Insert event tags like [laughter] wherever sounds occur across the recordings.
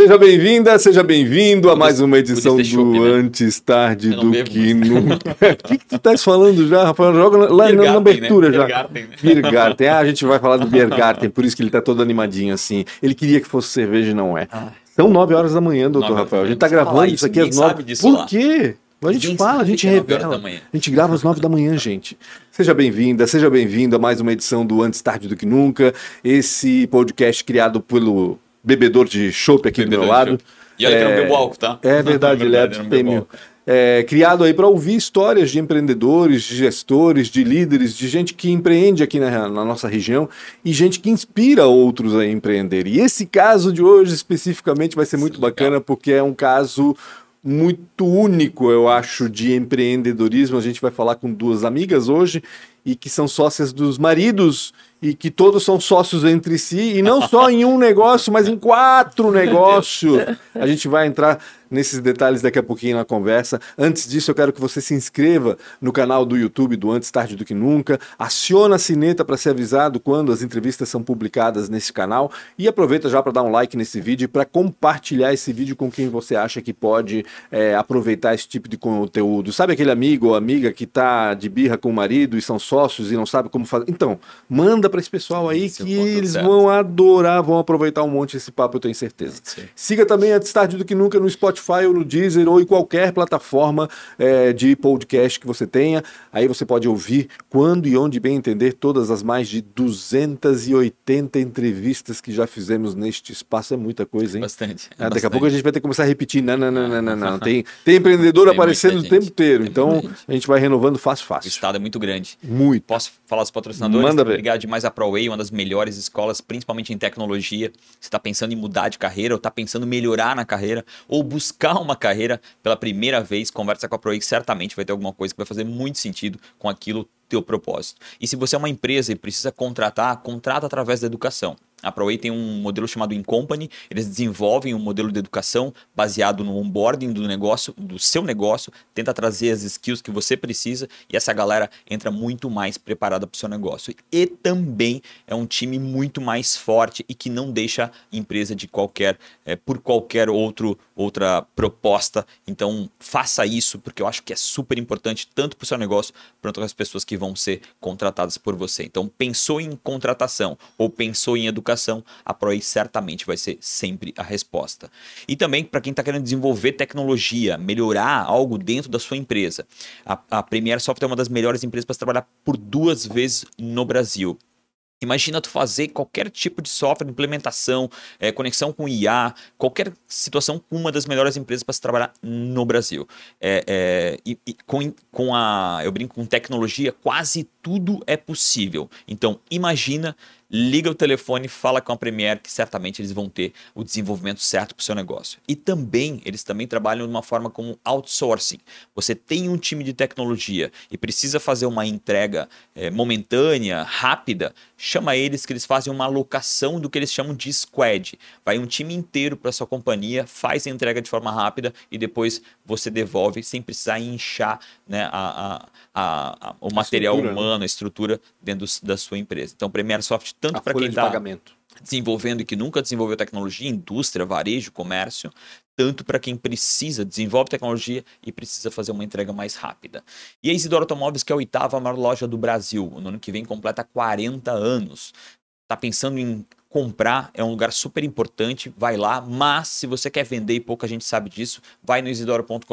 Seja bem-vinda, seja bem-vindo a mais uma edição do chope, né? Antes Tarde do Que Nunca. [laughs] [laughs] O que, que tu estás falando já, Rafael? Joga lá na, na, abertura né? já. Biergarten. Né? [laughs] Biergarten. Ah, a gente vai falar do Biergarten, por isso que ele está todo animadinho assim. Ele queria que fosse cerveja e não é. Ah. São nove horas da manhã, doutor Rafael. A gente está gravando isso aqui às nove. Por lá. quê? A gente fala, a gente revela. A gente grava às nove da manhã, gente. Seja bem-vinda, seja bem-vindo a mais uma edição do Antes Tarde do Que Nunca. Esse podcast criado pelo bebedor de chopp aqui bebedor do meu lado. E olha é, que não bebo álcool, tá? É verdade, [laughs] ele é abstêmio. É, criado aí para ouvir histórias de empreendedores, de gestores, de líderes, de gente que empreende aqui na, na, nossa região e gente que inspira outros a empreender. E esse caso de hoje especificamente vai ser muito Sim, bacana porque é um caso muito único, eu acho, de empreendedorismo. A gente vai falar com duas amigas hoje e que são sócias dos maridos e que todos são sócios entre si e não só em um negócio, mas em quatro negócios. A gente vai entrar nesses detalhes daqui a pouquinho na conversa. Antes disso, eu quero que você se inscreva no canal do YouTube do Antes Tarde do Que Nunca, aciona a sineta para ser avisado quando as entrevistas são publicadas nesse canal e aproveita já para dar um like nesse vídeo e para compartilhar esse vídeo com quem você acha que pode é, aproveitar esse tipo de conteúdo. Sabe aquele amigo ou amiga que está de birra com o marido e são sócios e não sabe como fazer? Então, manda para esse pessoal aí Esse que é eles certo. vão adorar, vão aproveitar um monte esse papo, eu tenho certeza. Sim. Siga também Antes Tarde do Que Nunca no Spotify Spotify ou no Deezer ou em qualquer plataforma é, de podcast que você tenha. Aí você pode ouvir quando e onde bem entender todas as mais de 280 entrevistas que já fizemos neste espaço. É muita coisa, hein? Bastante. É, daqui a pouco a gente vai ter que começar a repetir. Não, não, não, não, não. não. [laughs] Tem, tem empreendedor tem aparecendo o tempo inteiro. Então a gente vai renovando fácil, fácil. O estado é muito grande. Muito. Posso falar dos patrocinadores? Manda ver. Obrigado demais a ProWay, uma das melhores escolas, principalmente em tecnologia. Você está pensando em mudar de carreira ou está pensando em melhorar na carreira ou buscar buscar uma carreira pela primeira vez, conversa com a ProEx, certamente vai ter alguma coisa que vai fazer muito sentido com aquilo teu propósito. E se você é uma empresa e precisa contratar, contrata através da educação. A ProWay tem um modelo chamado InCompany, eles desenvolvem um modelo de educação baseado no onboarding do negócio, do seu negócio, tenta trazer as skills que você precisa e essa galera entra muito mais preparada para o seu negócio. E também é um time muito mais forte e que não deixa a empresa de qualquer, é, por qualquer outro, outra proposta. Então faça isso, porque eu acho que é super importante tanto para o seu negócio quanto para as pessoas que vão ser contratadas por você. Então pensou em contratação ou pensou em educação, educação, a ProEI certamente vai ser sempre a resposta. E também para quem está querendo desenvolver tecnologia, melhorar algo dentro da sua empresa. A, a Premiere Software é uma das melhores empresas para trabalhar por duas vezes no Brasil. Imagina tu fazer qualquer tipo de software, implementação, é, conexão com IA, qualquer situação com uma das melhores empresas para se trabalhar no Brasil. É, é, e, e com, com a, eu brinco com tecnologia, quase tudo é possível. Então imagina liga o telefone, fala com a Premiere, que certamente eles vão ter o desenvolvimento certo para o seu negócio. E também, eles também trabalham de uma forma como outsourcing. Você tem um time de tecnologia e precisa fazer uma entrega é, momentânea, rápida, chama eles que eles fazem uma alocação do que eles chamam de squad. Vai um time inteiro para sua companhia, faz a entrega de forma rápida e depois você devolve sem precisar inchar né, a, a, a, o material né? humano, né? a estrutura dentro da sua empresa. Então, Premiere Soft tanto para quem está desenvolvendo e que nunca desenvolveu tecnologia, indústria, varejo, comércio, tanto para quem precisa, desenvolve tecnologia e precisa fazer uma entrega mais rápida. E a Isidoro Automóveis, que é a oitava maior loja do Brasil, no ano que vem completa 40 anos. Está pensando em comprar é um lugar super importante, vai lá, mas se você quer vender e pouca gente sabe disso, vai no isidoro.com.br,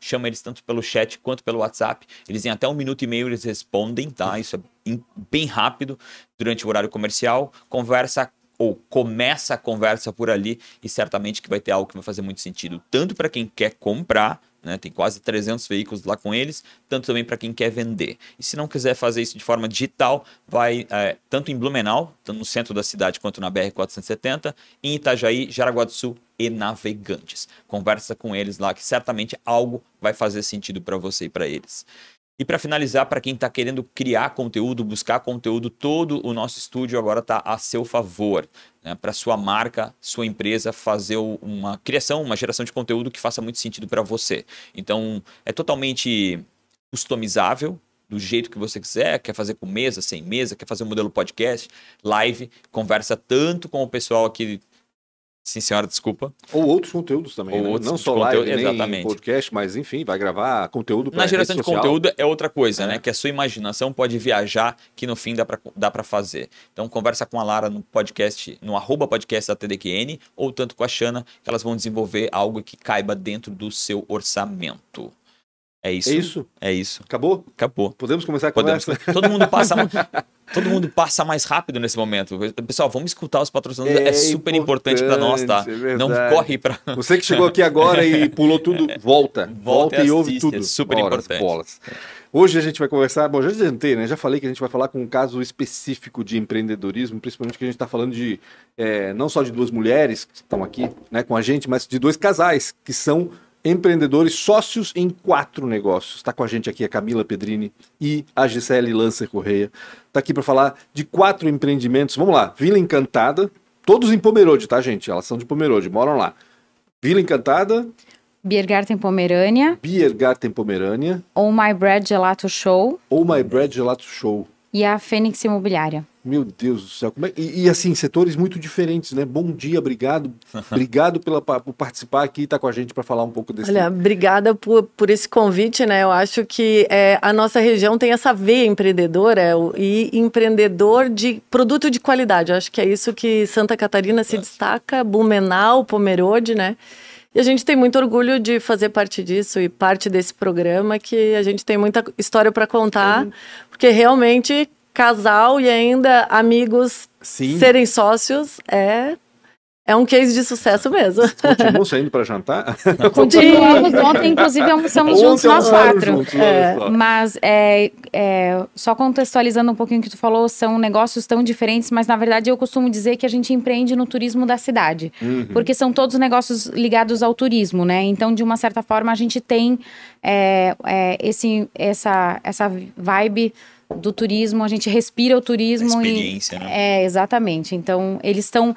chama eles tanto pelo chat quanto pelo WhatsApp, eles em até um minuto e meio eles respondem, tá? Isso é bem rápido durante o horário comercial, conversa ou começa a conversa por ali e certamente que vai ter algo que vai fazer muito sentido, tanto para quem quer comprar, né? Tem quase 300 veículos lá com eles, tanto também para quem quer vender. E se não quiser fazer isso de forma digital, vai é, tanto em Blumenau, tanto no centro da cidade, quanto na BR-470, em Itajaí, Jaraguá do Sul e Navegantes. Conversa com eles lá que certamente algo vai fazer sentido para você e para eles. E para finalizar, para quem está querendo criar conteúdo, buscar conteúdo, todo o nosso estúdio agora está a seu favor. Né? Para sua marca, sua empresa fazer uma criação, uma geração de conteúdo que faça muito sentido para você. Então, é totalmente customizável, do jeito que você quiser, quer fazer com mesa, sem mesa, quer fazer um modelo podcast, live, conversa tanto com o pessoal aqui Sim, senhora, desculpa. Ou outros conteúdos também. Ou né? outros Não só conteúdo, live, exatamente. podcast, mas enfim, vai gravar conteúdo para Na geração de conteúdo é outra coisa, é. né? Que a sua imaginação pode viajar, que no fim dá para dá pra fazer. Então conversa com a Lara no podcast, no arroba podcast da TDQN, ou tanto com a Xana, que elas vão desenvolver algo que caiba dentro do seu orçamento. É isso. É isso. É isso. Acabou? Acabou. Podemos começar a Podemos. conversa? Todo mundo passa [laughs] todo mundo passa mais rápido nesse momento. Pessoal, vamos escutar os patrocinadores. É, é super importante, para nós, tá? É Não corre para. [laughs] Você que chegou aqui agora e pulou tudo, volta. [laughs] Volta, volta e, ouve tudo. É super Horas, importante. Bolas. Hoje a gente vai conversar. Bom, já adiantei, né? Já falei que a gente vai falar com um caso específico de empreendedorismo, principalmente que a gente está falando de é, não só de duas mulheres que estão aqui né, com a gente, mas de dois casais que são empreendedores sócios em quatro negócios. Está com a gente aqui a Camila Pedrini e a Gisele Lancer Correia. Está aqui para falar de quatro empreendimentos. Vamos lá, Vila Encantada, todos em Pomerode, tá, gente? Elas são de Pomerode, moram lá. Vila Encantada. Biergarten Pomerânia. Biergarten Pomerânia. Oh My Bread Gelato Show. Oh My Bread Gelato Show. E a Fênix Imobiliária. Meu Deus do céu. É... E, e, assim, setores muito diferentes, né? Bom dia, obrigado. [laughs] obrigado pela, por participar aqui e estar tá com a gente para falar um pouco desse. Olha, obrigada por, por esse convite, né? Eu acho que é, a nossa região tem essa veia empreendedora e empreendedor de produto de qualidade. Eu acho que é isso que Santa Catarina se destaca, Blumenau, Pomerode, né? E a gente tem muito orgulho de fazer parte disso e parte desse programa que a gente tem muita história para contar, porque realmente casal e ainda amigos Sim. serem sócios é é um case de sucesso mesmo. Continuam saindo para jantar? [laughs] Continuamos. Ontem, inclusive, almoçamos juntos nós quatro. Juntos, é. Mas, é, é, só contextualizando um pouquinho o que tu falou, são negócios tão diferentes, mas, na verdade, eu costumo dizer que a gente empreende no turismo da cidade. Uhum. Porque são todos negócios ligados ao turismo, né? Então, de uma certa forma, a gente tem é, é, esse, essa, essa vibe do turismo, a gente respira o turismo. A experiência, e, né? É, exatamente. Então, eles estão.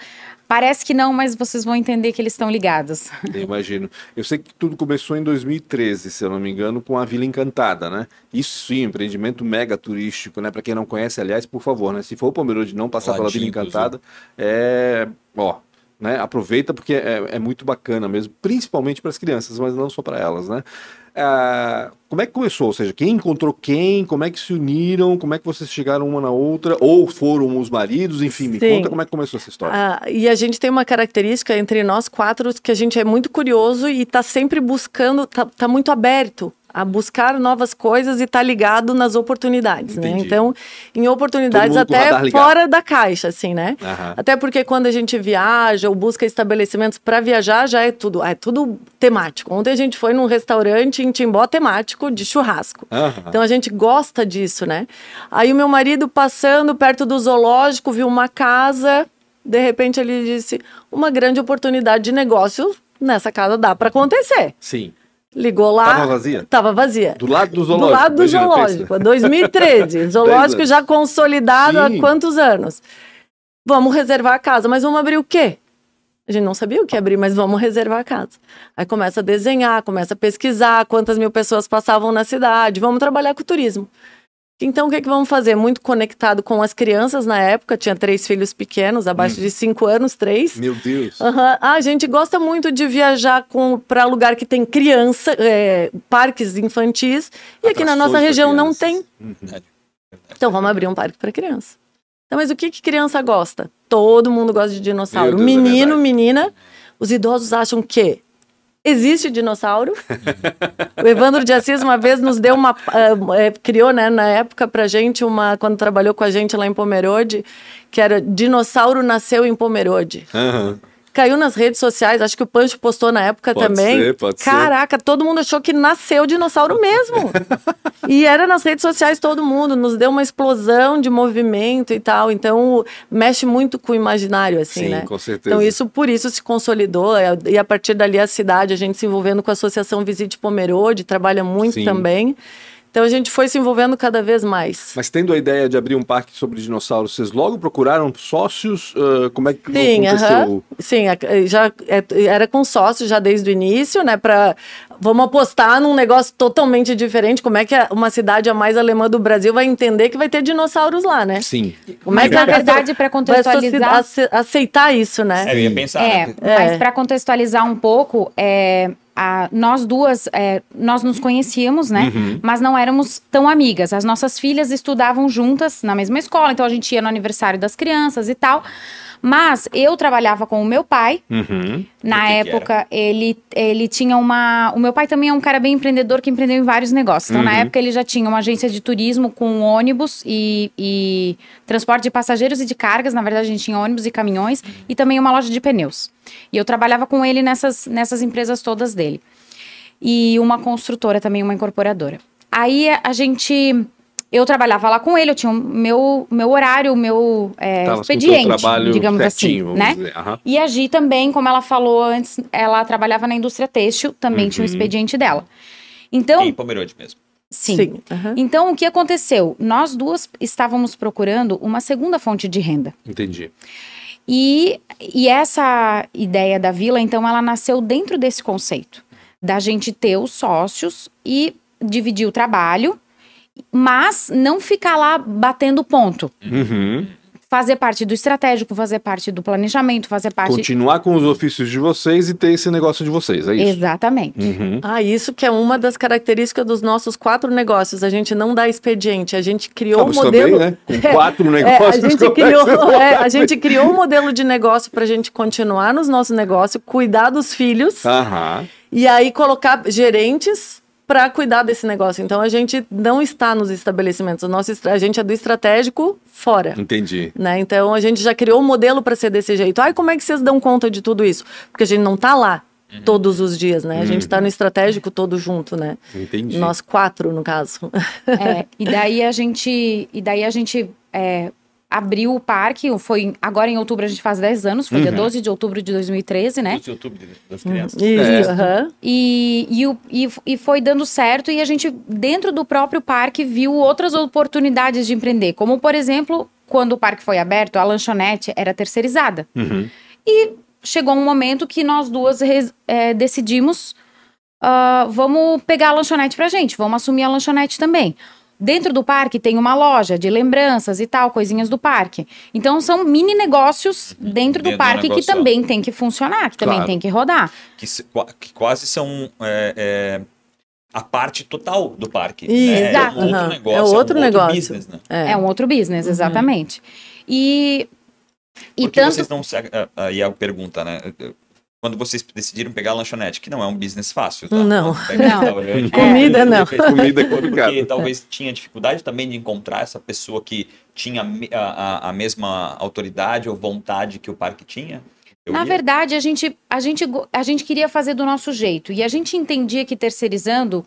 Parece que não, mas vocês vão entender que eles estão ligados. Eu imagino. Eu sei que tudo começou em 2013, se eu não me engano, com a Vila Encantada, né? Isso sim, empreendimento mega turístico, né? Para quem não conhece, aliás, por favor, né? Se for o Pomerode não passar pela Vila Encantada, é. Ó, né? Aproveita porque é, é muito bacana mesmo, principalmente para as crianças, mas não só para elas, né? Ah, como é que começou? Ou seja, quem encontrou quem? Como é que se uniram? Como é que vocês chegaram uma na outra? Ou foram os maridos? Enfim, me conta como é que começou essa história. Ah, e a gente tem uma característica entre nós quatro que a gente é muito curioso e está sempre buscando, está tá muito aberto a buscar novas coisas e tá ligado nas oportunidades, né? Entendi. né? Então, em oportunidades até fora da caixa, assim, né? Uhum. Até porque quando a gente viaja ou busca estabelecimentos para viajar, já é tudo, é tudo temático. Ontem a gente foi num restaurante em Timbó temático de churrasco. Uhum. Então a gente gosta disso, né? Aí o meu marido passando perto do zoológico viu uma casa, de repente ele disse: "Uma grande oportunidade de negócio nessa casa dá para acontecer". Sim. Ligou lá. Tava vazia? Tava vazia. Do lado do zoológico. Do lado do zoológico, 2013. [laughs] zoológico já consolidado Sim. há quantos anos? Vamos reservar a casa, mas vamos abrir o quê? A gente não sabia o que abrir, mas vamos reservar a casa. Aí começa a desenhar, começa a pesquisar quantas mil pessoas passavam na cidade, vamos trabalhar com o turismo. Então, o que, é que vamos fazer? Muito conectado com as crianças na época, tinha três filhos pequenos, abaixo hum. de cinco anos, três. Meu Deus! Uhum. Ah, a gente gosta muito de viajar para lugar que tem criança, é, parques infantis, e aqui na nossa região não tem. Uhum. Então, vamos abrir um parque para criança. Mas o que, que criança gosta? Todo mundo gosta de dinossauro. Deus, é Menino, é menina. Os idosos acham que existe dinossauro. [laughs] o Evandro de Assis uma vez nos deu uma. Uh, criou, né, na época, pra gente, uma. Quando trabalhou com a gente lá em Pomerode, que era Dinossauro Nasceu em Pomerode. Uhum caiu nas redes sociais, acho que o Pancho postou na época pode também. Ser, pode Caraca, ser. todo mundo achou que nasceu dinossauro mesmo. [laughs] e era nas redes sociais todo mundo, nos deu uma explosão de movimento e tal. Então, mexe muito com o imaginário, assim, Sim, né? com certeza. Então, isso por isso se consolidou. É, e a partir dali a cidade, a gente se envolvendo com a Associação Visite Pomerode, trabalha muito Sim. também. Então a gente foi se envolvendo cada vez mais. Mas tendo a ideia de abrir um parque sobre dinossauros, vocês logo procuraram sócios? Uh, como é que Sim, aconteceu? Uh -huh. Sim, já é, era com sócios já desde o início, né? Para vamos apostar num negócio totalmente diferente. Como é que uma cidade a mais alemã do Brasil vai entender que vai ter dinossauros lá, né? Sim. Como é que na verdade para contextualizar aceitar isso, né? É, eu ia pensar. É, né? mas para contextualizar um pouco, é, a, nós duas, é, nós nos conhecíamos, né? Uhum. Mas não éramos tão amigas. As nossas filhas estudavam juntas na mesma escola, então a gente ia no aniversário das crianças e tal. Mas eu trabalhava com o meu pai. Uhum. Na época, ele, ele tinha uma. O meu pai também é um cara bem empreendedor que empreendeu em vários negócios. Então, uhum. na época, ele já tinha uma agência de turismo com ônibus e, e transporte de passageiros e de cargas. Na verdade, a gente tinha ônibus e caminhões e também uma loja de pneus. E eu trabalhava com ele nessas, nessas empresas todas dele. E uma construtora também, uma incorporadora. Aí a gente eu trabalhava lá com ele, eu tinha o meu, meu horário, o meu é, expediente, digamos assim, né? Uhum. E a Gi também, como ela falou antes, ela trabalhava na indústria têxtil, também uhum. tinha o uhum. expediente dela. Então, em Pomerode mesmo. Sim. Sim. Uhum. Então, o que aconteceu? Nós duas estávamos procurando uma segunda fonte de renda. Entendi. E, e essa ideia da vila, então, ela nasceu dentro desse conceito da gente ter os sócios e dividir o trabalho mas não ficar lá batendo ponto. Uhum. Fazer parte do estratégico, fazer parte do planejamento, fazer parte. Continuar com os ofícios de vocês e ter esse negócio de vocês, é isso? Exatamente. Uhum. Ah, isso que é uma das características dos nossos quatro negócios. A gente não dá expediente, a gente criou um modelo. Também, né? Com [laughs] quatro negócios. É, a, gente criou, [laughs] é, a gente criou um modelo de negócio para a gente continuar nos nossos negócios, cuidar dos filhos. Uhum. E aí colocar gerentes para cuidar desse negócio. Então a gente não está nos estabelecimentos, o nosso, a gente é do estratégico fora. Entendi. Né? Então a gente já criou um modelo para ser desse jeito. Ai, como é que vocês dão conta de tudo isso? Porque a gente não está lá uhum. todos os dias, né? A gente está no estratégico todo junto, né? Entendi. Nós quatro, no caso. É, e daí a gente, e daí a gente é, abriu o parque, foi agora em outubro a gente faz 10 anos, foi uhum. dia 12 de outubro de 2013, né? 12 de outubro das crianças. Uhum. Isso, é. e, e, e, e foi dando certo e a gente, dentro do próprio parque, viu outras oportunidades de empreender, como por exemplo, quando o parque foi aberto, a lanchonete era terceirizada. Uhum. E chegou um momento que nós duas é, decidimos, uh, vamos pegar a lanchonete pra gente, vamos assumir a lanchonete também. Dentro do parque tem uma loja de lembranças e tal, coisinhas do parque. Então são mini negócios dentro, do parque do que também tem que funcionar, que também tem que rodar. Que, que quase são é, é, a parte total do parque. Né? Exato. É, outro negócio, é outro, é um negócio. Outro business, né? é. é. um outro business, uhum. exatamente. Uhum. E. E Por que tanto... vocês não. Aí a pergunta, né? Quando vocês decidiram pegar a lanchonete, que não é um business fácil, tá? Não. não. É, comida não. Comida é Porque talvez tinha dificuldade também de encontrar essa pessoa que tinha a, a, a mesma autoridade ou vontade que o parque tinha. Eu Na ia. verdade, a gente, a, gente, a gente queria fazer do nosso jeito. E a gente entendia que terceirizando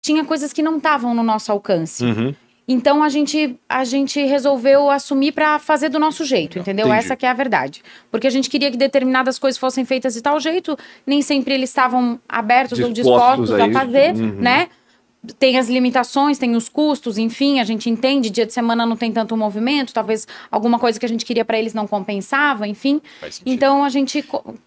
tinha coisas que não estavam no nosso alcance. Uhum. Então a gente, a gente resolveu assumir para fazer do nosso jeito, entendeu? Entendi. Essa que é a verdade. Porque a gente queria que determinadas coisas fossem feitas de tal jeito, nem sempre eles estavam abertos dispostos ou dispostos a, a fazer, uhum. né? Tem as limitações, tem os custos, enfim, a gente entende, dia de semana não tem tanto movimento, talvez alguma coisa que a gente queria para eles não compensava, enfim. Então a gente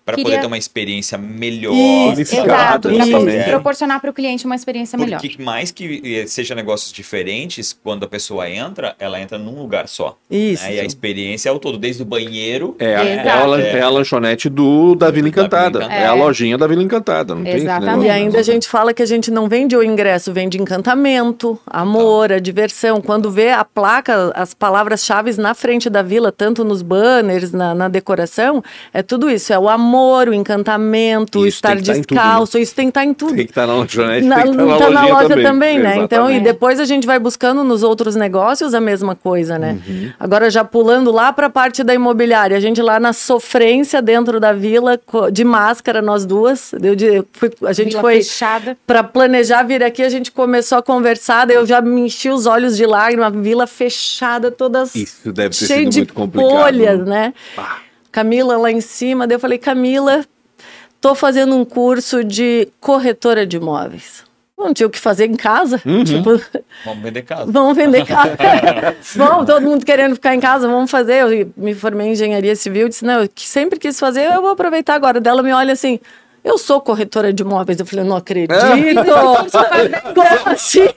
para queria... poder ter uma experiência melhor, isso, exato, para proporcionar para o cliente uma experiência Porque melhor. Porque mais que eh, seja negócios diferentes, quando a pessoa entra, ela entra num lugar só. Isso. Né? E a experiência é o todo, desde o banheiro. É, a, é, a, é a lanchonete do da Vila Encantada. Da Vila Encantada. É. é. a lojinha da Vila Encantada, não Exatamente. tem E ainda a gente fala que a gente não vende o ingresso, vende de encantamento, amor, a diversão. Quando vê a placa, as palavras-chave na frente da vila, tanto nos banners, na, na, decoração, é tudo isso. É o amor, o encantamento, isso estar descalço. Tudo, né? Isso tem que estar em tudo. Tem que estar na lanchonete, na, tem que estar na, tá na loja também, também né? Exatamente. Então, e depois a gente vai buscando nos outros negócios a mesma coisa, né? Uhum. Agora, já pulando lá para a parte da imobiliária, a gente lá na sofrência dentro da vila, de máscara, nós duas. Eu, eu fui, a gente vila foi para planejar vir aqui, a gente começou a conversar, eu já me enchi os olhos de lágrimas, vila fechada, todas Isso deve ter cheio de folhas, né? Ah. Camila lá em cima, daí eu falei, Camila, tô fazendo um curso de corretora de imóveis. não tinha o que fazer em casa. Uhum. Tipo, [laughs] vamos vender casa. Vamos vender casa. [laughs] [laughs] vamos, todo mundo querendo ficar em casa, vamos fazer. Eu me formei em engenharia civil, disse, não, eu sempre quis fazer, eu vou aproveitar agora. Dela me olha assim, eu sou corretora de imóveis. Eu falei, não acredito. É. [laughs] Como assim?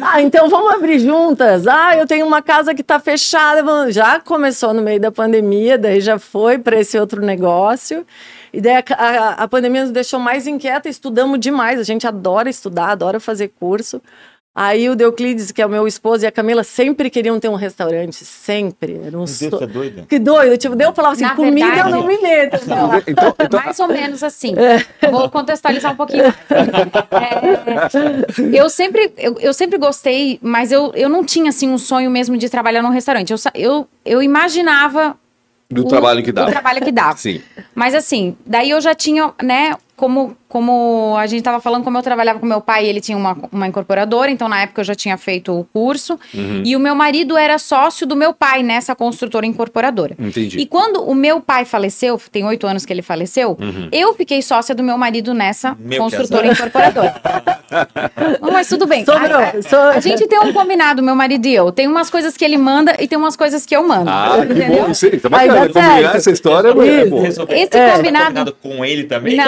ah, então vamos abrir juntas. Ah, eu tenho uma casa que está fechada. Já começou no meio da pandemia, daí já foi para esse outro negócio. E daí a, a, a pandemia nos deixou mais inquieta, estudamos demais. A gente adora estudar, adora fazer curso. Aí o Deuclides, que é o meu esposo, e a Camila sempre queriam ter um restaurante, sempre. Era um so... É doido. Que doido. Tipo, Deus falava assim, Na comida verdade, eu não me meto. Então, então, então... Mais ou menos assim. É. Vou contextualizar um pouquinho. É, eu, sempre, eu, eu, sempre gostei, mas eu, eu não tinha, assim, um sonho mesmo de trabalhar num restaurante. Eu, eu, eu imaginava do o, trabalho que dava. Do trabalho que dava. Sim. Mas assim, daí eu já tinha, né, como, como a gente estava falando, como eu trabalhava com meu pai, ele tinha uma, uma incorporadora, então na época eu já tinha feito o curso. Uhum. E o meu marido era sócio do meu pai nessa construtora incorporadora. Entendi. E quando o meu pai faleceu, tem oito anos que ele faleceu, uhum. eu fiquei sócia do meu marido nessa meu construtora incorporadora. [laughs] Mas tudo bem. Sobrou, a, a, gente tem um combinado, meu marido e eu. Tem umas coisas que ele manda e tem umas coisas que eu mando. Ah, entendeu? que bom. Sim, tá bacana. Combinar essa história é bom. Esse é. combinado... combinado com ele também? Não.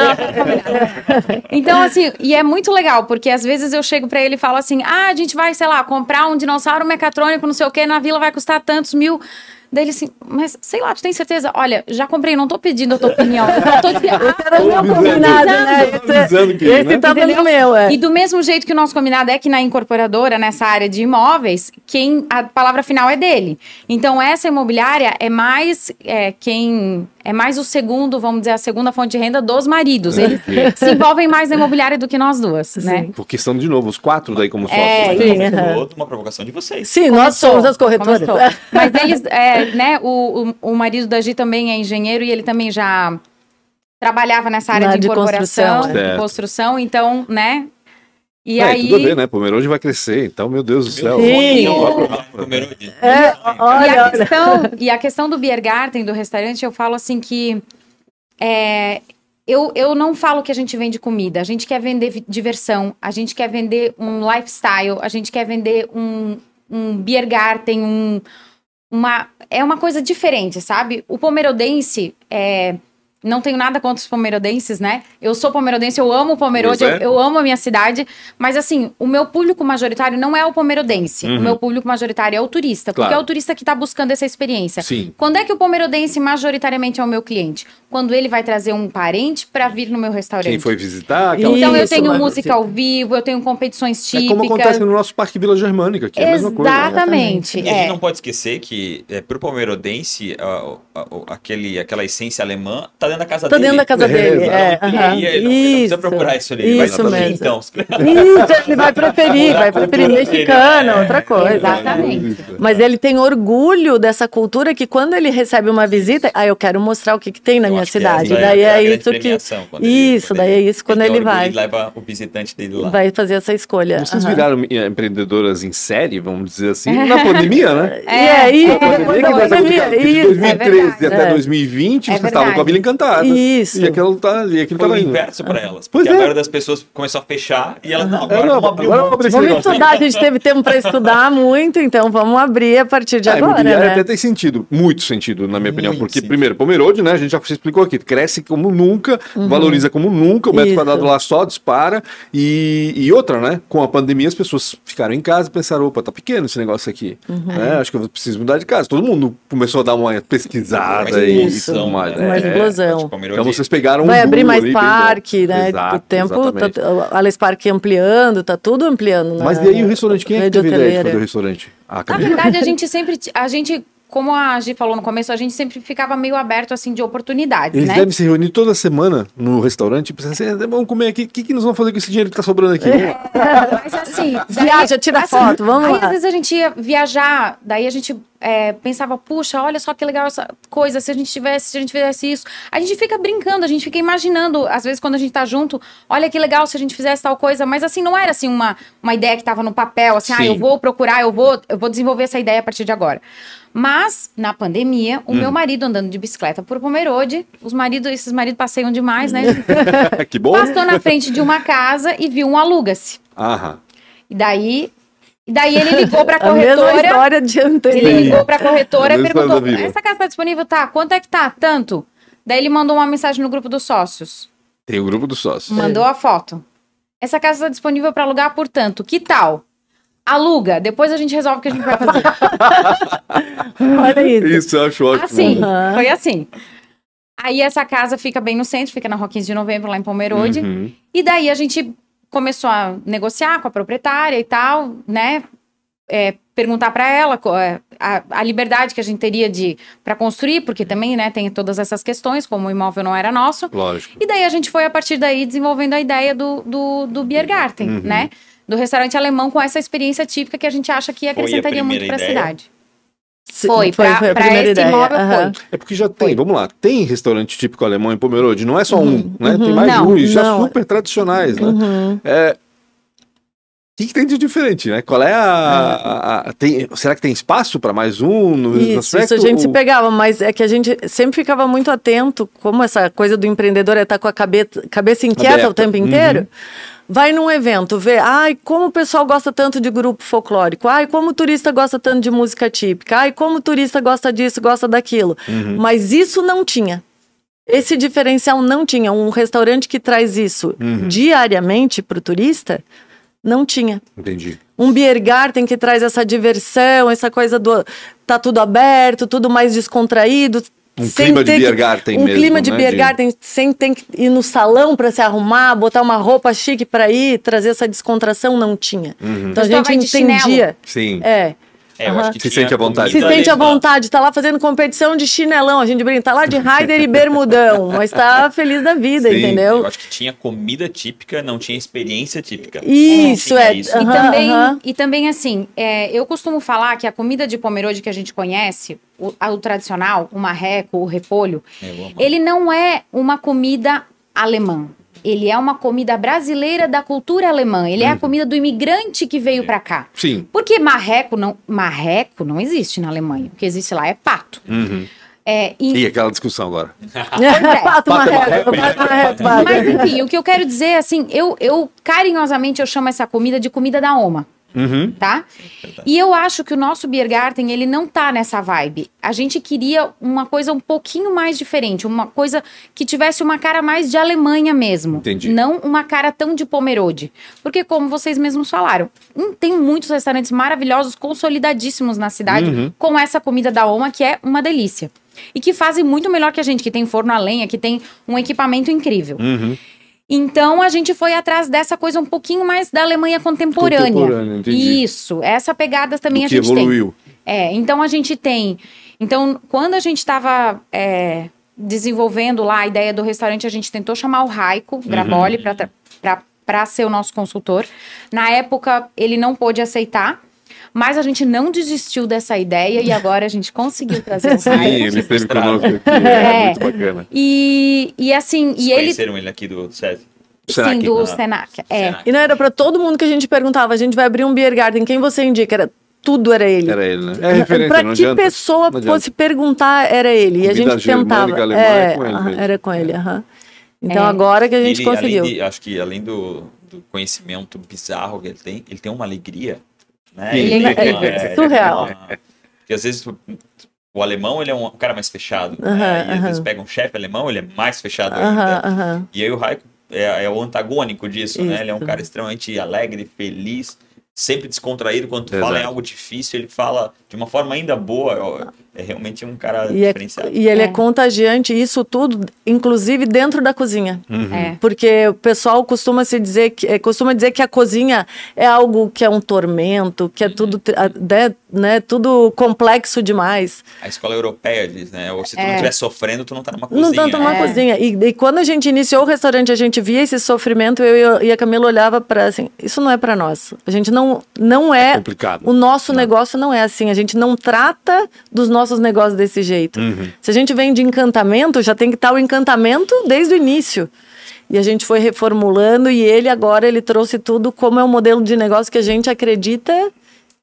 [laughs] então, assim, e é muito legal, porque às vezes eu chego para ele e falo assim: ah, a gente vai, sei lá, comprar um dinossauro mecatrônico, não sei o que, na vila vai custar tantos mil. Daí ele assim, mas sei lá, tu tem certeza? Olha, já comprei, não tô pedindo a tua opinião. Eu tô de... ah, era o meu combinado, né? Esse, esse né? tá no meu, é. E do mesmo jeito que o nosso combinado é que na incorporadora, nessa área de imóveis, quem a palavra final é dele. Então, essa imobiliária é mais é, quem é mais o segundo, vamos dizer, a segunda fonte de renda dos maridos. Eles se envolvem mais na imobiliária do que nós duas, Sim. né? Porque são, de novo, os quatro daí como é, sócios. É, né? Sim, uma provocação de vocês. Sim, Começou. nós somos as corretoras. Mas eles, é, [laughs] né, o, o, o marido da Gi também é engenheiro e ele também já trabalhava nessa área Na de incorporação, de construção, de construção, então, né, e é, aí... tudo a ver, né? Pomerode vai crescer, então, meu Deus do céu. Sim. É, olha, e, a questão, e a questão do Biergarten, do restaurante, eu falo assim que é, eu, eu não falo que a gente vende comida, a gente quer vender diversão, a gente quer vender um lifestyle, a gente quer vender um, um Biergarten, um, uma... É uma coisa diferente, sabe? O Pomerodense é não tenho nada contra os pomerodenses, né? Eu sou pomerodense, eu amo o Pomerode, é. eu, eu, amo a minha cidade, mas assim, o meu público majoritário não é o pomerodense. Uhum. O meu público majoritário é o turista, porque claro. é o turista que está buscando essa experiência. Sim. Quando é que o pomerodense majoritariamente é o meu cliente? Quando ele vai trazer um parente para vir no meu restaurante. Quem foi visitar? Então Isso, eu tenho música ao vivo, eu tenho competições típicas. É como acontece no nosso Parque Vila Germânica, que é a mesma coisa. Né? Exatamente. E a gente é. não pode esquecer que é, pro pomerodense, a, a, a, aquele, aquela essência alemã tá dentro da casa tá dele. dentro da casa dele. É. E ele, não, isso, não precisa procurar isso ali. Isso vai mesmo. Então. Isso, ele vai preferir, vai preferir mexicano, é, outra coisa. Exatamente. Mas ele tem orgulho dessa cultura que quando ele recebe uma visita, ah, eu quero mostrar o que, que tem na eu minha cidade. É, daí é, é isso que. Isso, daí é isso quando ele, ele vai. Ele leva o visitante dele lá. Vai fazer essa escolha. Vocês viraram eh, empreendedoras em série, vamos dizer assim, na pandemia, né? [laughs] É, é isso. De 2013 até 2020, vocês estavam com a Vila Encantada. Isso. E aquilo tá, e aquilo Foi tá o inverso para elas. Porque a maioria das pessoas começou a fechar e elas, não, agora não, vamos abrir Vamos, vamos estudar, a gente teve tempo para estudar muito, então vamos abrir a partir de agora, né? até tem sentido, muito sentido, na minha muito opinião. Porque, sentido. primeiro, Pomerode, né, a gente já explicou aqui, cresce como nunca, uhum. valoriza como nunca, o metro Isso. quadrado lá só dispara. E, e outra, né, com a pandemia as pessoas ficaram em casa e pensaram, opa, tá pequeno esse negócio aqui. Uhum. Né, acho que eu preciso mudar de casa. Todo mundo começou a dar uma pesquisada e tudo mais. Né? Mais explosão. Então vocês pegaram Vai um abrir mais parque, né? Exato, o tempo, tá, a Alex Parque ampliando, tá tudo ampliando. Né? Mas e aí o restaurante, quem é que teve ideia de fazer o restaurante? Ah, Na verdade, a gente sempre, a gente como a Gi falou no começo, a gente sempre ficava meio aberto assim de oportunidades, Eles né? devem se reunir toda semana no restaurante e pensar assim, é, vamos comer aqui, o que, que nós vamos fazer com esse dinheiro que tá sobrando aqui? É, mas assim, daí, viaja, tira assim, foto, vamos aí, lá. às vezes a gente ia viajar, daí a gente é, pensava, puxa, olha só que legal essa coisa, se a gente tivesse, se a gente fizesse isso. A gente fica brincando, a gente fica imaginando, às vezes quando a gente tá junto, olha que legal se a gente fizesse tal coisa, mas assim, não era assim uma, uma ideia que tava no papel, assim, Sim. ah, eu vou procurar, eu vou, eu vou desenvolver essa ideia a partir de agora. Mas, na pandemia, o hum. meu marido andando de bicicleta por Pomerode, os maridos, esses maridos passeiam demais, né? [laughs] que bom. Passou na frente de uma casa e viu um aluga-se. Aham. E daí e daí ele ligou para [laughs] a corretora. A história de Ele ligou para a corretora e perguntou: essa casa está disponível? Tá. Quanto é que tá? Tanto. Daí ele mandou uma mensagem no grupo dos sócios. Tem o grupo dos sócios. Mandou é. a foto. Essa casa está disponível para alugar por tanto. Que tal? Aluga, depois a gente resolve o que a gente vai fazer. [laughs] Olha isso. Isso eu acho ótimo. Assim, uhum. foi assim. Aí essa casa fica bem no centro, fica na Rua 15 de Novembro, lá em Pomerode. Uhum. E daí a gente começou a negociar com a proprietária e tal, né? É, perguntar para ela é, a, a, liberdade que a gente teria de para construir, porque também, né, tem todas essas questões, como o imóvel não era nosso. Lógico. E daí a gente foi a partir daí desenvolvendo a ideia do, do, do Biergarten, uhum. né? Do restaurante alemão com essa experiência típica que a gente acha que acrescentaria muito para a cidade. Foi, foi, pra, foi a primeira ideia. Imóvel, uhum. foi. É porque já tem, foi. vamos lá, tem restaurante típico alemão em Pomerode, não é só uhum, um, né? Uhum, tem mais de um, e já super tradicionais, né? Uhum. É, o que, tem de diferente, né? Qual é a. a, a tem, será que tem espaço para mais um no isso, aspecto, Isso a gente ou... se pegava, mas é que a gente sempre ficava muito atento, como essa coisa do empreendedor é estar tá com a cabeça, cabeça inquieta Aberta. o tempo inteiro. Uhum vai num evento, vê, ai, como o pessoal gosta tanto de grupo folclórico, ai, como o turista gosta tanto de música típica, ai, como o turista gosta disso, gosta daquilo. Uhum. Mas isso não tinha. Esse diferencial não tinha. Um restaurante que traz isso uhum. diariamente para o turista, não tinha. Entendi. Um Biergarten que traz essa diversão, essa coisa do tá tudo aberto, tudo mais descontraído, um clima de Biergarten um mesmo, clima de né? Biergarten, de... sem ter que ir no salão para se arrumar, botar uma roupa chique para ir, trazer essa descontração, não tinha. Uhum. Então a gente entendia. Sim. É. É, eu acho que se sente à vontade. Se sente à vontade, tá lá fazendo competição de chinelão, a gente brinca, tá lá de Raider e bermudão, [laughs] mas tá feliz da vida, Sim, entendeu? Eu acho que tinha comida típica, não tinha experiência típica. Isso, é. Isso. e, também, e também, assim, é, eu costumo falar que a comida de Pomerode que a gente conhece, o, o tradicional, o marreco, o repolho, ele não é uma comida alemã. Ele é uma comida brasileira da cultura alemã. Ele uhum. é a uhum. comida do imigrante que veio para cá. Sim. Porque marreco não, marreco não existe na Alemanha. O que existe lá é pato. Uhum. É, e... e... aquela discussão agora. é. [laughs] pato, marreco, pato, marreco, Mas enfim, o que eu quero dizer, é assim, eu, eu carinhosamente eu chamo essa comida de comida da Oma. Uhum. Tá? E eu acho que o nosso Biergarten, ele não tá nessa vibe. A gente queria uma coisa um pouquinho mais diferente, uma coisa que tivesse uma cara mais de Alemanha mesmo. Entendi. Não uma cara tão de Pomerode. Porque, como vocês mesmos falaram, hum, tem muitos restaurantes maravilhosos, consolidadíssimos na cidade, uhum. com essa comida da Oma, que é uma delícia. E que fazem muito melhor que a gente, que tem forno a lenha, que tem um equipamento incrível. Uhum. Então a gente foi atrás dessa coisa um pouquinho mais da Alemanha contemporânea. contemporânea entendi. Isso, essa pegada também Do a gente evoluiu. tem. É, então a gente tem. Então, quando a gente estava é, desenvolvendo lá a ideia do restaurante, a gente tentou chamar o Raico Graboli uhum. para ser o nosso consultor. Na época, ele não pôde aceitar. Mas a gente não desistiu dessa ideia e agora a gente conseguiu trazer [laughs] o Sim, ele esteve conosco aqui, é, é, muito bacana. E, e assim, Vocês e ele... conheceram ele aqui do SESI? Sim, do ah. Senac. É. Senac. E não era para todo mundo que a gente perguntava, a gente vai abrir um beer garden, quem você indica? Era tudo era ele. Era ele, né? É referência, Pra que adianta, pessoa fosse perguntar, era ele. E a gente tentava. É, é com ele era com ele, aham. Então é. agora que a gente ele, conseguiu. De, acho que além do, do, conhecimento bizarro que ele tem, ele tem uma alegria né? Ele, é, é, surreal. porque às vezes o alemão ele é um cara mais fechado. Uh -huh, né? E às uh -huh. vezes pega um chefe alemão, ele é mais fechado ainda. Uh -huh, e aí o Raiko é, é, o antagônico disso, Isso. né? Ele é um cara extremamente alegre, feliz, sempre descontraído. Quando tu fala em algo difícil, ele fala de uma forma ainda boa. é realmente um cara e é diferenciado. É, e ele é. é. contagiante, isso tudo, inclusive dentro da cozinha. Uhum. É. Porque o pessoal costuma se dizer que é, costuma dizer que a cozinha é algo que é um tormento, que é uhum. tudo, né, né, tudo complexo demais. A escola europeia diz, né? Ou se tu não estiver sofrendo, tu não tá numa cozinha. Não tá numa cozinha. E, e, quando a gente iniciou o restaurante, a gente via esse sofrimento, eu e a Camila olhava para assim, isso não é para nós. A gente não não é, complicado. O nosso não. negócio não é assim. A gente não trata dos nossos negócios desse jeito. Uhum. Se a gente vem de encantamento, já tem que estar o encantamento desde o início. E a gente foi reformulando e ele agora ele trouxe tudo como é um modelo de negócio que a gente acredita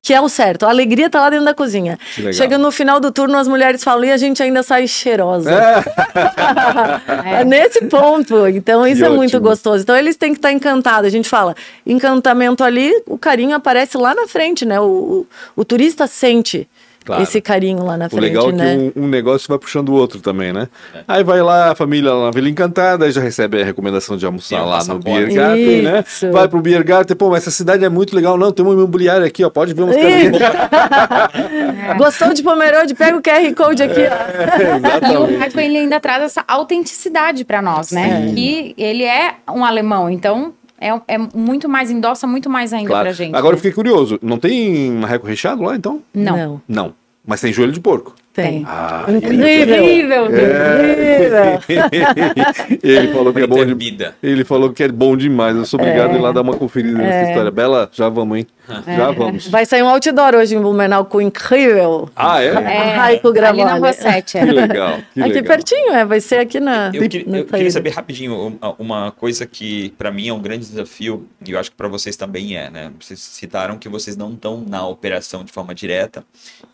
que é o certo. A alegria está lá dentro da cozinha. Chega no final do turno, as mulheres falam e a gente ainda sai cheirosa. É, [laughs] é nesse ponto. Então, isso que é ótimo. muito gostoso. Então, eles têm que estar encantados. A gente fala, encantamento ali, o carinho aparece lá na frente, né? O, o, o turista sente. Claro. esse carinho lá na o frente, legal é né? que um, um, negócio vai puxando o outro também, né? É. Aí vai lá a família lá na Vila Encantada, aí já recebe a recomendação de almoçar lá no Beer Garden, né? Vai pro Beer Garden, pô, mas essa cidade é muito legal. Não, tem um imobiliário aqui, ó, pode ver umas é. [laughs] Gostou de Pomerode? Pega o QR Code aqui, ó. e o ele ainda traz essa autenticidade para nós, né? Sim. Que ele é um alemão, então é, é muito mais, endossa muito mais ainda claro. pra gente. Agora né? eu fiquei curioso. Não tem marreco recheado lá, então? Não. Não. Não. Mas tem joelho de porco. Tem. Ah, incrível! É. [laughs] ele falou que é bom de... Ele falou que é bom demais. Eu sou obrigado é. a ir lá dar uma conferida nessa é. história. Bela, já vamos, hein? É. Já vamos. Vai sair um outdoor hoje em Blumenau com incrível. Ah, é? é Raico Ali na Rua 7. É. Que legal. Que aqui legal. pertinho, é. Vai ser aqui na. Eu, eu, eu queria saber rapidinho uma coisa que para mim é um grande desafio e eu acho que para vocês também é, né? Vocês citaram que vocês não estão na operação de forma direta.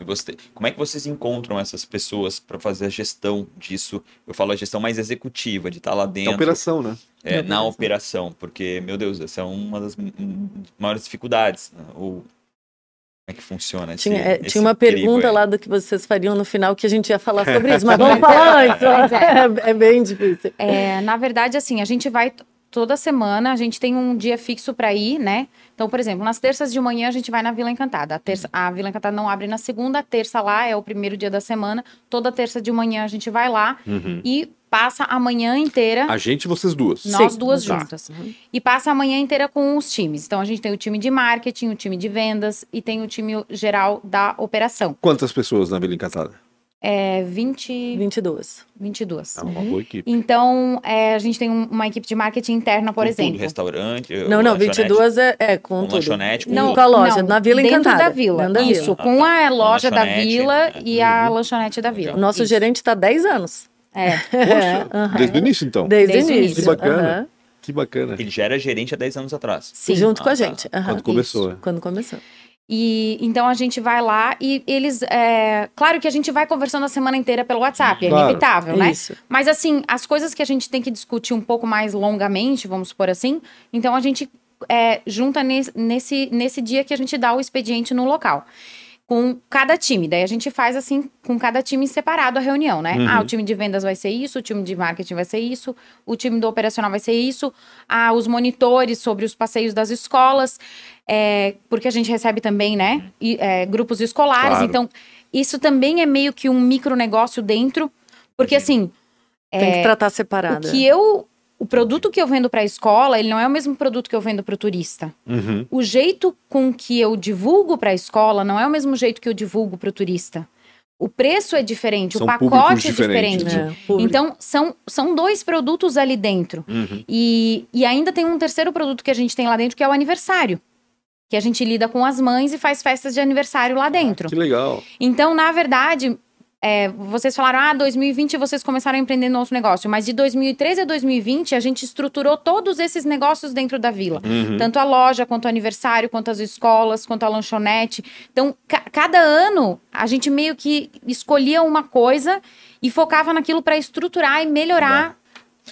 E você, como é que vocês encontram essas pessoas para fazer a gestão disso? Eu falo a gestão mais executiva, de estar tá lá dentro. A operação, né? É, na operação, porque, meu Deus, essa é uma das maiores dificuldades. Né? Ou como é que funciona? Esse, tinha, é, tinha uma pergunta aí. lá do que vocês fariam no final que a gente ia falar sobre isso, mas [laughs] vamos falar antes. [laughs] É. é, bem difícil. É, na verdade, assim, a gente vai toda semana, a gente tem um dia fixo para ir, né? Então, por exemplo, nas terças de manhã a gente vai na Vila Encantada. A, terça, a Vila Encantada não abre na segunda, a terça lá é o primeiro dia da semana. Toda terça de manhã a gente vai lá uhum. e passa a manhã inteira. A gente, vocês duas. Nós Sim. duas tá. juntas. Uhum. E passa a manhã inteira com os times. Então a gente tem o time de marketing, o time de vendas e tem o time geral da operação. Quantas pessoas na Vila Encantada? É 20... 22. 22. É uma boa equipe. Então, é, a gente tem uma equipe de marketing interna, por com exemplo. Tudo, restaurante. Não, não, 22 é, é com, com tudo. lanchonete, com não, com a loja, não, na Vila dentro Encantada. Da vila. Dentro da Isso, vila. com a loja da vila é. e a uhum. lanchonete da vila. O nosso Isso. gerente está 10 anos. É. [laughs] Poxa, uhum. desde o início, então? Desde, desde o início. Que bacana. Uhum. Que bacana. Ele já era gerente há 10 anos atrás. Sim. Junto ah, com a tá. gente. Uhum. Quando começou. Isso. Quando começou. E então a gente vai lá e eles. É, claro que a gente vai conversando a semana inteira pelo WhatsApp, é claro, inevitável, né? Isso. Mas assim, as coisas que a gente tem que discutir um pouco mais longamente, vamos supor assim, então a gente é, junta nesse, nesse, nesse dia que a gente dá o expediente no local com cada time. Daí a gente faz assim, com cada time separado a reunião, né? Uhum. Ah, o time de vendas vai ser isso, o time de marketing vai ser isso, o time do operacional vai ser isso, ah, os monitores sobre os passeios das escolas, é, porque a gente recebe também, né, e, é, grupos escolares. Claro. Então, isso também é meio que um micronegócio dentro, porque assim. Tem que é, tratar separado. O que eu o produto que eu vendo para a escola, ele não é o mesmo produto que eu vendo para o turista. Uhum. O jeito com que eu divulgo para a escola não é o mesmo jeito que eu divulgo para o turista. O preço é diferente, são o pacote é diferente. Né? então, são, são dois produtos ali dentro. Uhum. E, e ainda tem um terceiro produto que a gente tem lá dentro, que é o aniversário. Que a gente lida com as mães e faz festas de aniversário lá dentro. Ah, que legal. Então, na verdade, é, vocês falaram, ah, 2020 vocês começaram a empreender no outro negócio, mas de 2013 a 2020 a gente estruturou todos esses negócios dentro da vila. Uhum. Tanto a loja, quanto o aniversário, quanto as escolas, quanto a lanchonete. Então, ca cada ano a gente meio que escolhia uma coisa e focava naquilo para estruturar e melhorar.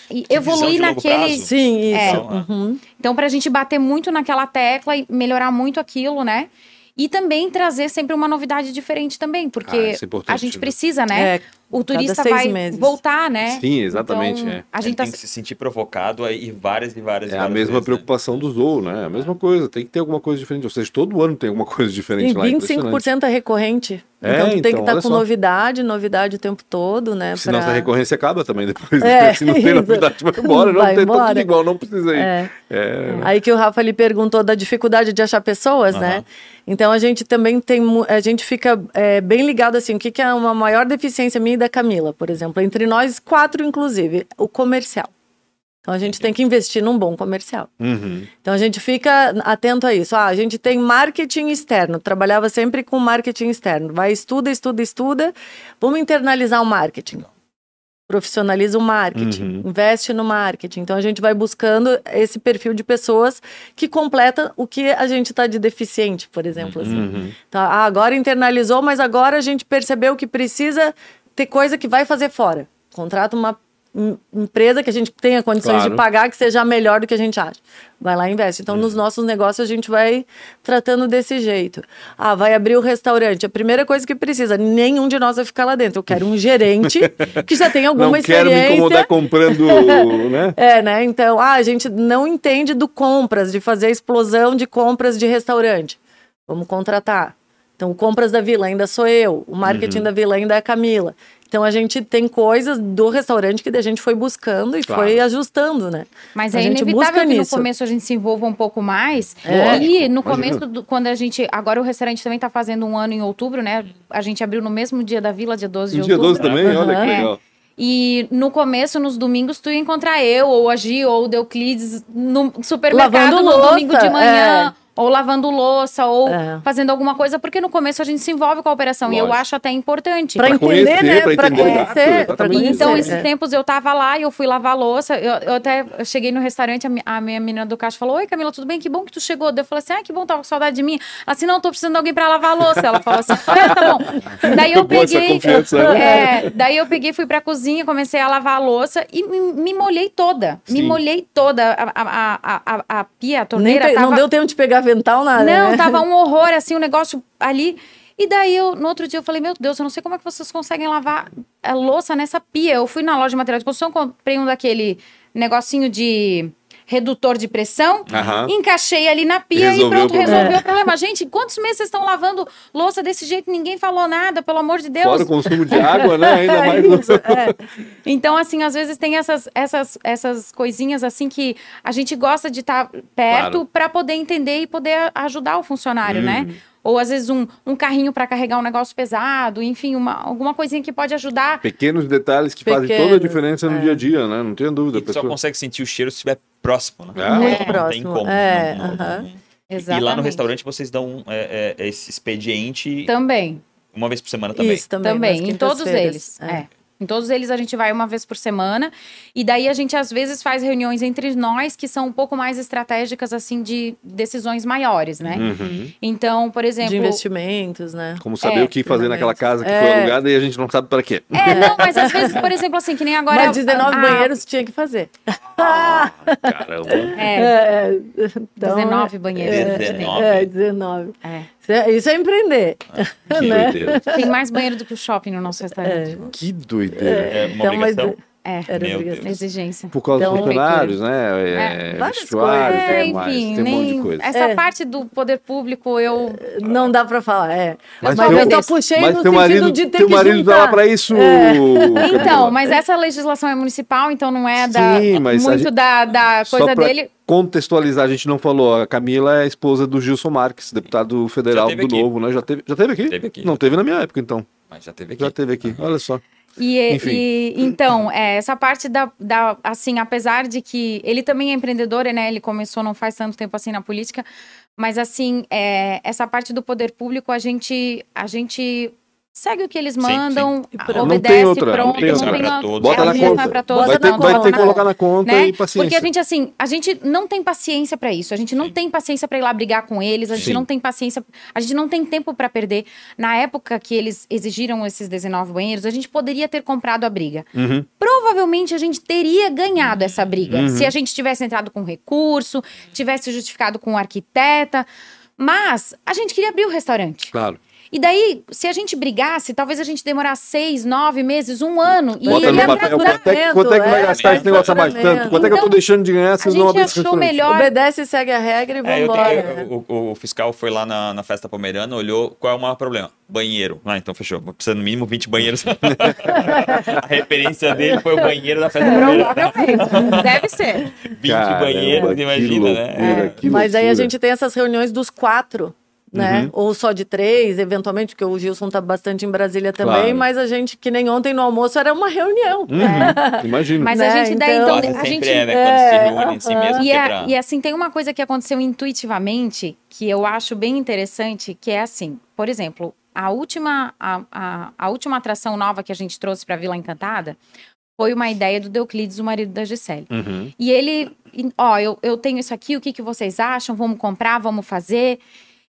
E evoluir naquele. Sim, isso. É. Uhum. Então, para a gente bater muito naquela tecla e melhorar muito aquilo, né? E também trazer sempre uma novidade diferente também, porque ah, é a gente precisa, né? É. o turista vai meses. voltar, né? Sim, exatamente. Então, é. A gente tá... tem que se sentir provocado e várias e várias É várias a mesma vezes, preocupação né? do Zou, né? A mesma coisa, tem que ter alguma coisa diferente. Ou seja, todo ano tem alguma [laughs] coisa diferente e lá. 25% é recorrente. É, então, tu tem que estar então, tá com só. novidade, novidade o tempo todo, né? Senão pra... essa recorrência acaba também depois. É, se não tem [laughs] novidade, vai embora. Não vai tem embora. tudo igual, não precisa ir. É. É. Aí que o Rafa lhe perguntou da dificuldade de achar pessoas, né? Então a gente também tem, a gente fica é, bem ligado assim, o que, que é uma maior deficiência minha e da Camila, por exemplo, entre nós quatro inclusive, o comercial. Então a gente tem que investir num bom comercial. Uhum. Então a gente fica atento a isso. Ah, a gente tem marketing externo, trabalhava sempre com marketing externo. Vai, estuda, estuda, estuda. Vamos internalizar o marketing. Profissionaliza o marketing, uhum. investe no marketing. Então a gente vai buscando esse perfil de pessoas que completa o que a gente está de deficiente, por exemplo. Assim. Uhum. Então, ah, agora internalizou, mas agora a gente percebeu que precisa ter coisa que vai fazer fora. Contrata uma empresa que a gente tenha condições claro. de pagar que seja melhor do que a gente acha. Vai lá e investe. Então, nos nossos negócios, a gente vai tratando desse jeito. Ah, vai abrir o restaurante. A primeira coisa que precisa, nenhum de nós vai ficar lá dentro. Eu quero um gerente [laughs] que já tenha alguma não experiência. Não quero me incomodar comprando, [laughs] né? É, né? Então, ah, a gente não entende do compras, de fazer a explosão de compras de restaurante. Vamos contratar. Então, o compras da Vila ainda sou eu, o marketing uhum. da Vila ainda é a Camila. Então a gente tem coisas do restaurante que a gente foi buscando e claro. foi ajustando, né? Mas a é inevitável que nisso. no começo a gente se envolva um pouco mais. É. E no começo, do, quando a gente. Agora o restaurante também está fazendo um ano em outubro, né? A gente abriu no mesmo dia da Vila, dia 12 de outubro. Dia 12 também? Uhum. Olha que é. legal. E no começo, nos domingos, tu ia encontrar eu, ou a Gi, ou o Deuclides no supermercado Lavando no louça, domingo de manhã. É ou lavando louça, ou é. fazendo alguma coisa, porque no começo a gente se envolve com a operação. Lógico. E eu acho até importante. Pra, entender, conhecer, né? Pra, pra conhecer. Pra conhecer. Então, esses é. tempos eu tava lá e eu fui lavar louça. Eu, eu até cheguei no restaurante, a, minha menina do caixa falou: Oi, Camila, tudo bem? Que bom que tu chegou. Eu falei assim: Ah, que bom, tava com saudade de mim. Assim, não, tô precisando de alguém pra lavar louça. Ela falou assim: [laughs] Ah, tá bom. daí eu [laughs] peguei. Né? É, daí eu peguei, fui pra cozinha, comecei a lavar a louça e me, me molhei toda. Sim. Me molhei toda. A, a, a, a, a pia, a torneira. Te, tava... Não deu tempo de pegar avental, nada. Não, não, tava um [laughs] horror, assim, um negócio ali. E daí, eu, no outro dia, eu falei, meu Deus, eu não sei como é que vocês conseguem lavar a louça nessa pia. Eu fui na loja de material de construção, comprei um daquele negocinho de redutor de pressão, uhum. encaixei ali na pia resolveu e pronto, resolveu o problema. Gente, quantos meses vocês estão lavando louça desse jeito? Ninguém falou nada, pelo amor de Deus. Fora o consumo de água, né? [laughs] Ainda é mais. Isso, é. Então, assim, às vezes tem essas, essas, essas coisinhas assim que a gente gosta de estar tá perto claro. para poder entender e poder ajudar o funcionário, hum. né? Ou às vezes um, um carrinho para carregar um negócio pesado, enfim, uma, alguma coisinha que pode ajudar. Pequenos detalhes que Pequenos, fazem toda a diferença no é. dia a dia, né? Não tenho dúvida. E pessoa... só consegue sentir o cheiro se estiver próximo, né? É. Muito próximo. Não tem como. É, não, não, uh -huh. Exatamente. E lá no restaurante vocês dão é, é, esse expediente. Também. Uma vez por semana também. Isso, também. Também, em todos eles. É. é. Em todos eles a gente vai uma vez por semana. E daí a gente às vezes faz reuniões entre nós que são um pouco mais estratégicas, assim, de decisões maiores, né? Uhum. Então, por exemplo. De investimentos, né? Como saber é, o que fazer naquela casa que é. foi alugada e a gente não sabe para quê. É, não, mas às vezes, por exemplo, assim, que nem agora. Mas 19 a... banheiros tinha que fazer. Ah, caramba. É. é então, 19 banheiros. É, 19. É, 19. É. Isso é empreender. Ah, que [laughs] né? doideira. Tem mais banheiro do que o shopping no nosso restaurante. É. Que doideira. É, uma então, obrigação. Mas, é, era exigência. Por causa então, dos funcionários, né? É, é, vestuários, é, enfim, mais, tem um monte de coisa. Essa é. parte do poder público eu... Não dá pra falar, é. Mas, mas eu só puxei mas no teu marido, de ter teu que marido juntar. tá lá pra isso. É. Então, mas essa legislação é municipal, então não é da, Sim, muito gente, da, da coisa dele contextualizar, a gente não falou, a Camila é a esposa do Gilson Marques, deputado federal do aqui. Novo, né? Já teve, já teve aqui? Teve aqui. Não teve na minha época, então. Mas já teve aqui. Já teve aqui, olha só. E, e, então, é, essa parte da, da, assim, apesar de que ele também é empreendedor, né? Ele começou não faz tanto tempo assim na política, mas assim, é, essa parte do poder público, a gente, a gente segue o que eles mandam, sim, sim. obedece, não outra, pronto. Não tem outra. Não tem outra. Bota na conta. Pra todos, vai ter, não, vai ter que colocar na conta né? e paciência. Porque a gente, assim, a gente não tem paciência para isso. A gente não sim. tem paciência para ir lá brigar com eles. A gente não tem paciência, a gente não tem tempo para perder. Na época que eles exigiram esses 19 banheiros, a gente poderia ter comprado a briga. Uhum. Provavelmente a gente teria ganhado essa briga uhum. se a gente tivesse entrado com recurso, tivesse justificado com o arquiteta. Mas a gente queria abrir o restaurante. Claro. E daí, se a gente brigasse, talvez a gente demorasse seis, nove meses, um ano. E Bota ia papel, quanto é, que- quanto é que vai é, gastar esse negócio abaixo tanto? Quanto é que eu tô Então, deixando de ganhar se eu não gente abrir achou melhor. Obedece e segue a regra e É, eu vambora. tenho- o, o- o fiscal foi lá na, na festa palmeirana, olhou qual é o maior problema. Banheiro. Ah, então fechou. Precisa no mínimo 20 banheiros. [laughs] a referência dele foi o banheiro da festa palmeirana. Provavelmente. Deve [laughs] ser. 20 Caramba, banheiros, imagina, né? loucura, que Mas aí a gente tem essas reuniões dos quatro, né? Uhum. Ou só de três, eventualmente, porque o Gilson tá bastante em Brasília também, Claro. mas a gente, que nem ontem no almoço, era uma reunião. Uhum, Imagino. Mas Né, a gente daí, então- então, a sempre gente... é, né? Quando se É, reúne em si mesmo, E, é- e assim, tem uma coisa que aconteceu intuitivamente que eu acho bem interessante, que é assim, por exemplo, a última, a, a, a última atração nova que a gente trouxe para Vila Encantada foi uma ideia do Deuclides, o marido da Gisele. Uhum. E ele, ó, eu, eu tenho isso aqui, o que, que vocês acham? Vamos comprar, vamos fazer.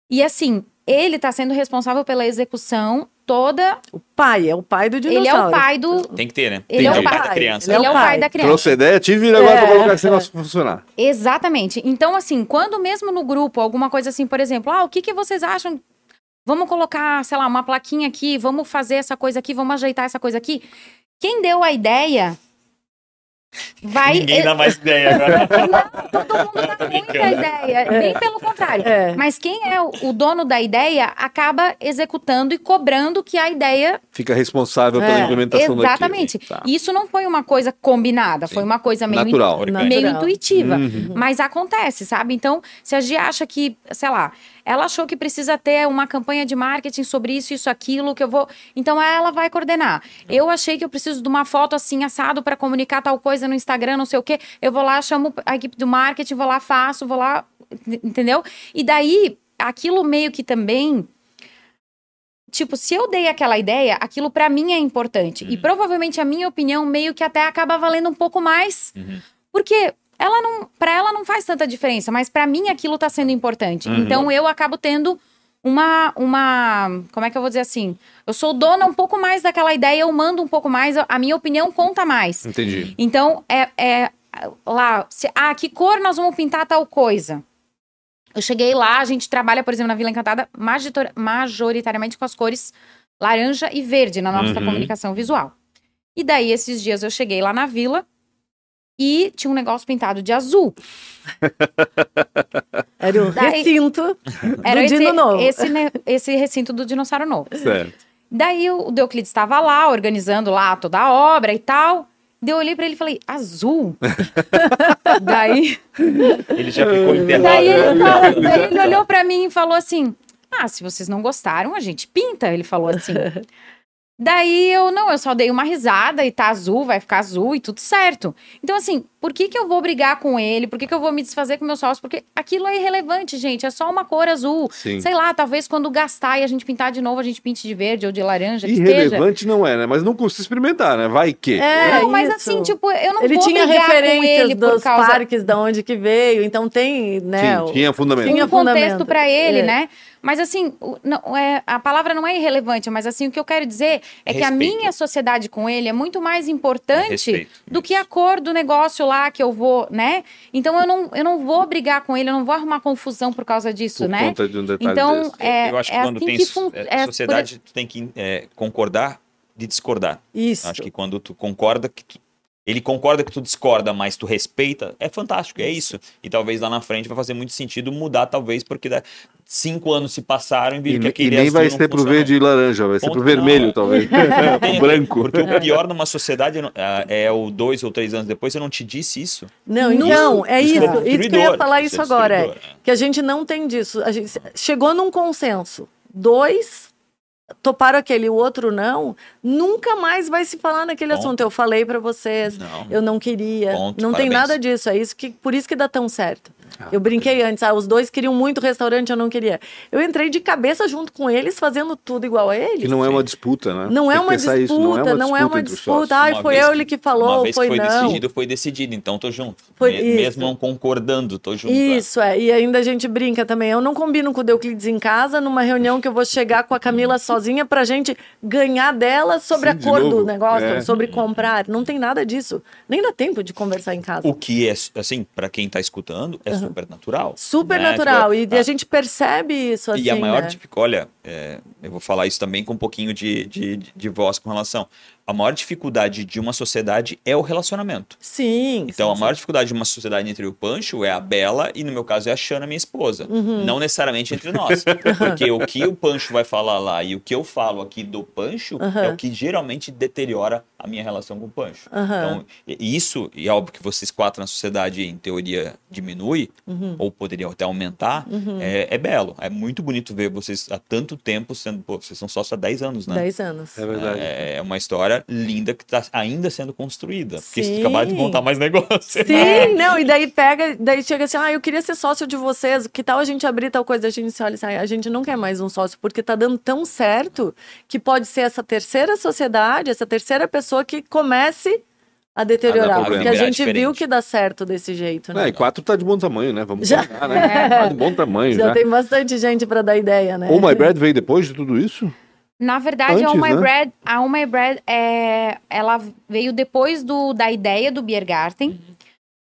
E assim, ele tá sendo responsável pela execução toda. O pai, é o pai do dinossauro. Ele é o pai do. Tem que ter, né? Ele é o pai. da criança. Ele é o pai da criança. Trouxe a ideia, tive e agora É, pra colocar esse é. negócio pra funcionar. Exatamente. Então, assim, quando mesmo no grupo, alguma coisa assim, por exemplo, ah, o que, que vocês acham? Vamos colocar, sei lá, uma plaquinha aqui, vamos fazer essa coisa aqui, vamos ajeitar essa coisa aqui. Quem deu a ideia vai. Ninguém dá mais ideia agora. [laughs] Todo mundo dá [laughs] muita ideia. Bem pelo contrário. É. Mas quem é o, dono da ideia acaba executando e cobrando que a ideia. Fica responsável pela É, implementação Exatamente. daquilo. Tá. Isso não foi uma coisa combinada, foi uma coisa meio Natural. Orgânico. meio intuitiva. Uhum. Mas acontece, sabe? Então, se a Gia acha que, sei lá, ela achou que precisa ter uma campanha de marketing sobre isso, isso, aquilo, que eu vou. Então, ela vai coordenar. Eu achei que eu preciso de uma foto assim, assado, para comunicar tal coisa no Instagram, não sei o quê. Eu vou lá, chamo a equipe do marketing, vou lá, faço, vou lá. Entendeu? E daí, aquilo meio que também. Tipo, se eu dei aquela ideia, aquilo pra mim é importante. E provavelmente a minha opinião meio que até acaba valendo um pouco mais. Uhum. Porque ela não, para ela não faz tanta diferença, mas pra mim aquilo tá sendo importante. Uhum. Então eu acabo tendo uma uma, como é que eu vou dizer assim? Eu sou dona um pouco mais daquela ideia, eu mando um pouco mais, a minha opinião conta mais. Entendi. Então é, é lá, se, ah, que cor nós vamos pintar tal coisa? Eu cheguei lá, a gente trabalha, por exemplo, na Vila Encantada, majoritariamente com as cores laranja e verde na nossa Uhum. comunicação visual. E daí, esses dias, eu cheguei lá na vila e tinha um negócio pintado de azul. [laughs] Era o Daí- recinto Era do esse, Dino Novo. esse, esse recinto do dinossauro novo. Certo. Daí o Deuclides estava lá, organizando lá toda a obra e tal. Daí eu olhei pra ele e falei, azul? [laughs] daí, Ele já ficou enterrado. daí, ele né? falou- daí ele olhou pra mim e falou assim: Ah, se vocês não gostaram, a gente pinta. Ele falou assim. Daí eu, não, eu só dei uma risada e tá azul, vai ficar azul e tudo certo. Então, assim, por que que eu vou brigar com ele? Por que que eu vou me desfazer com meu sócio? Porque aquilo é irrelevante, gente. É só uma cor azul. Sim. Sei lá, talvez quando gastar e a gente pintar de novo, a gente pinte de verde ou de laranja, esteja. Irrelevante não é, né? Mas não custa experimentar, né? Vai que. É, Não, mas isso. assim, tipo, eu não Ele vou tinha brigar com referências ele por dos causa parques, da onde que veio, então tem, né? Sim, o- tinha fundamento. Tinha um contexto fundamento. pra ele, É. né? Mas assim, o- não, é, a palavra não é irrelevante, mas assim, o que eu quero dizer é que a Respeito. minha sociedade com ele é muito mais importante Respeito, do que a cor do negócio lá que eu vou, né? Então eu não, eu não vou brigar com ele, eu não vou arrumar confusão por causa disso, Por né? conta de um detalhe Então, desse. é, eu acho que é quando assim tem que fun- é, é, sociedade, tu tem que é, concordar de discordar. Isso. Acho que quando tu concorda que tu- ele concorda que tu discorda, mas tu respeita, é fantástico, é isso. E talvez lá na frente vai fazer muito sentido mudar, talvez, porque da- cinco anos se passaram e viram que E, e aquele nem vai não ser pro verde e laranja, vai ser Ponto pro vermelho, é. talvez. [laughs] [laughs] Tem, Branco. Porque o pior numa sociedade ah, é o dois ou três anos depois, eu não te disse isso. Não, Não. então, é Isso isso. é Isso que eu ia falar isso isso é agora. É, é. que a gente não tem disso. A gente chegou num consenso. Dois toparam aquele, o outro não. Nunca mais vai se falar naquele assunto. Eu falei pra vocês, Não. eu não queria. Ponto, não tem parabéns. nada disso. É isso que por isso que dá tão certo. Eu brinquei antes, ah, os dois queriam muito restaurante, eu não queria. Eu entrei de cabeça junto com eles, fazendo tudo igual a eles. Que não é uma disputa, né? Não é uma disputa, isso, não é uma entre os disputa. sócios. Ai, Uma foi vez eu que- ele que Uma falou, vez foi que foi não. decidido, foi decidido, então tô junto. Foi Me- isso. Mesmo não concordando, tô junto. é. Isso, é. E ainda a gente brinca também. Eu não combino com o Euclides em casa, numa reunião que eu vou chegar com a Camila [laughs] sozinha pra gente ganhar dela sobre Sim, a cor do negócio, É. sobre comprar. Não tem nada disso. Nem dá tempo de conversar em casa. O que é, assim, pra quem tá escutando, é super natural. Super né? natural. Tipo, e a, a gente percebe isso assim. E a assim, maior né? dificuldade. Olha, é, eu vou falar isso também com um pouquinho de, de, de voz com relação a maior dificuldade de uma sociedade é o relacionamento. Sim. Então, sim, a maior dificuldade de uma sociedade entre o Pancho é a Bela e, no meu caso, é a Xana, minha esposa. Uhum. Não necessariamente entre nós. [laughs] Porque o que o Pancho vai falar lá e o que eu falo aqui do Pancho uhum. é o que geralmente deteriora a minha relação com o Pancho. Uhum. Então, isso, e é óbvio que vocês quatro na sociedade, em teoria, diminui, uhum. ou poderiam até aumentar, uhum. é, é, belo. É muito bonito ver vocês há tanto tempo sendo. Pô, vocês são sócios há 10 anos, né? 10 anos. É verdade. É, é uma história linda que está ainda sendo construída. Porque vocês acabaram de montar mais negócio. Sim, é. não, e daí pega, daí chega assim, ah, eu queria ser sócio de vocês, que tal a gente abrir tal coisa? A gente se olha assim, ah, a gente não quer mais um sócio, porque tá dando tão certo que pode ser essa terceira sociedade, essa terceira pessoa que comece a deteriorar. porque a gente diferente. viu que dá certo desse jeito, né? É, e quatro tá de bom tamanho, né? Vamos já, pegar, né? É. Tá de bom tamanho [laughs] já. Já tem bastante gente para dar ideia, né? O My Bread veio depois de tudo isso? Na verdade, Antes, a Oh My né? Bread, a Oh My Bread é, ela veio depois do, da ideia do Biergarten. Uhum.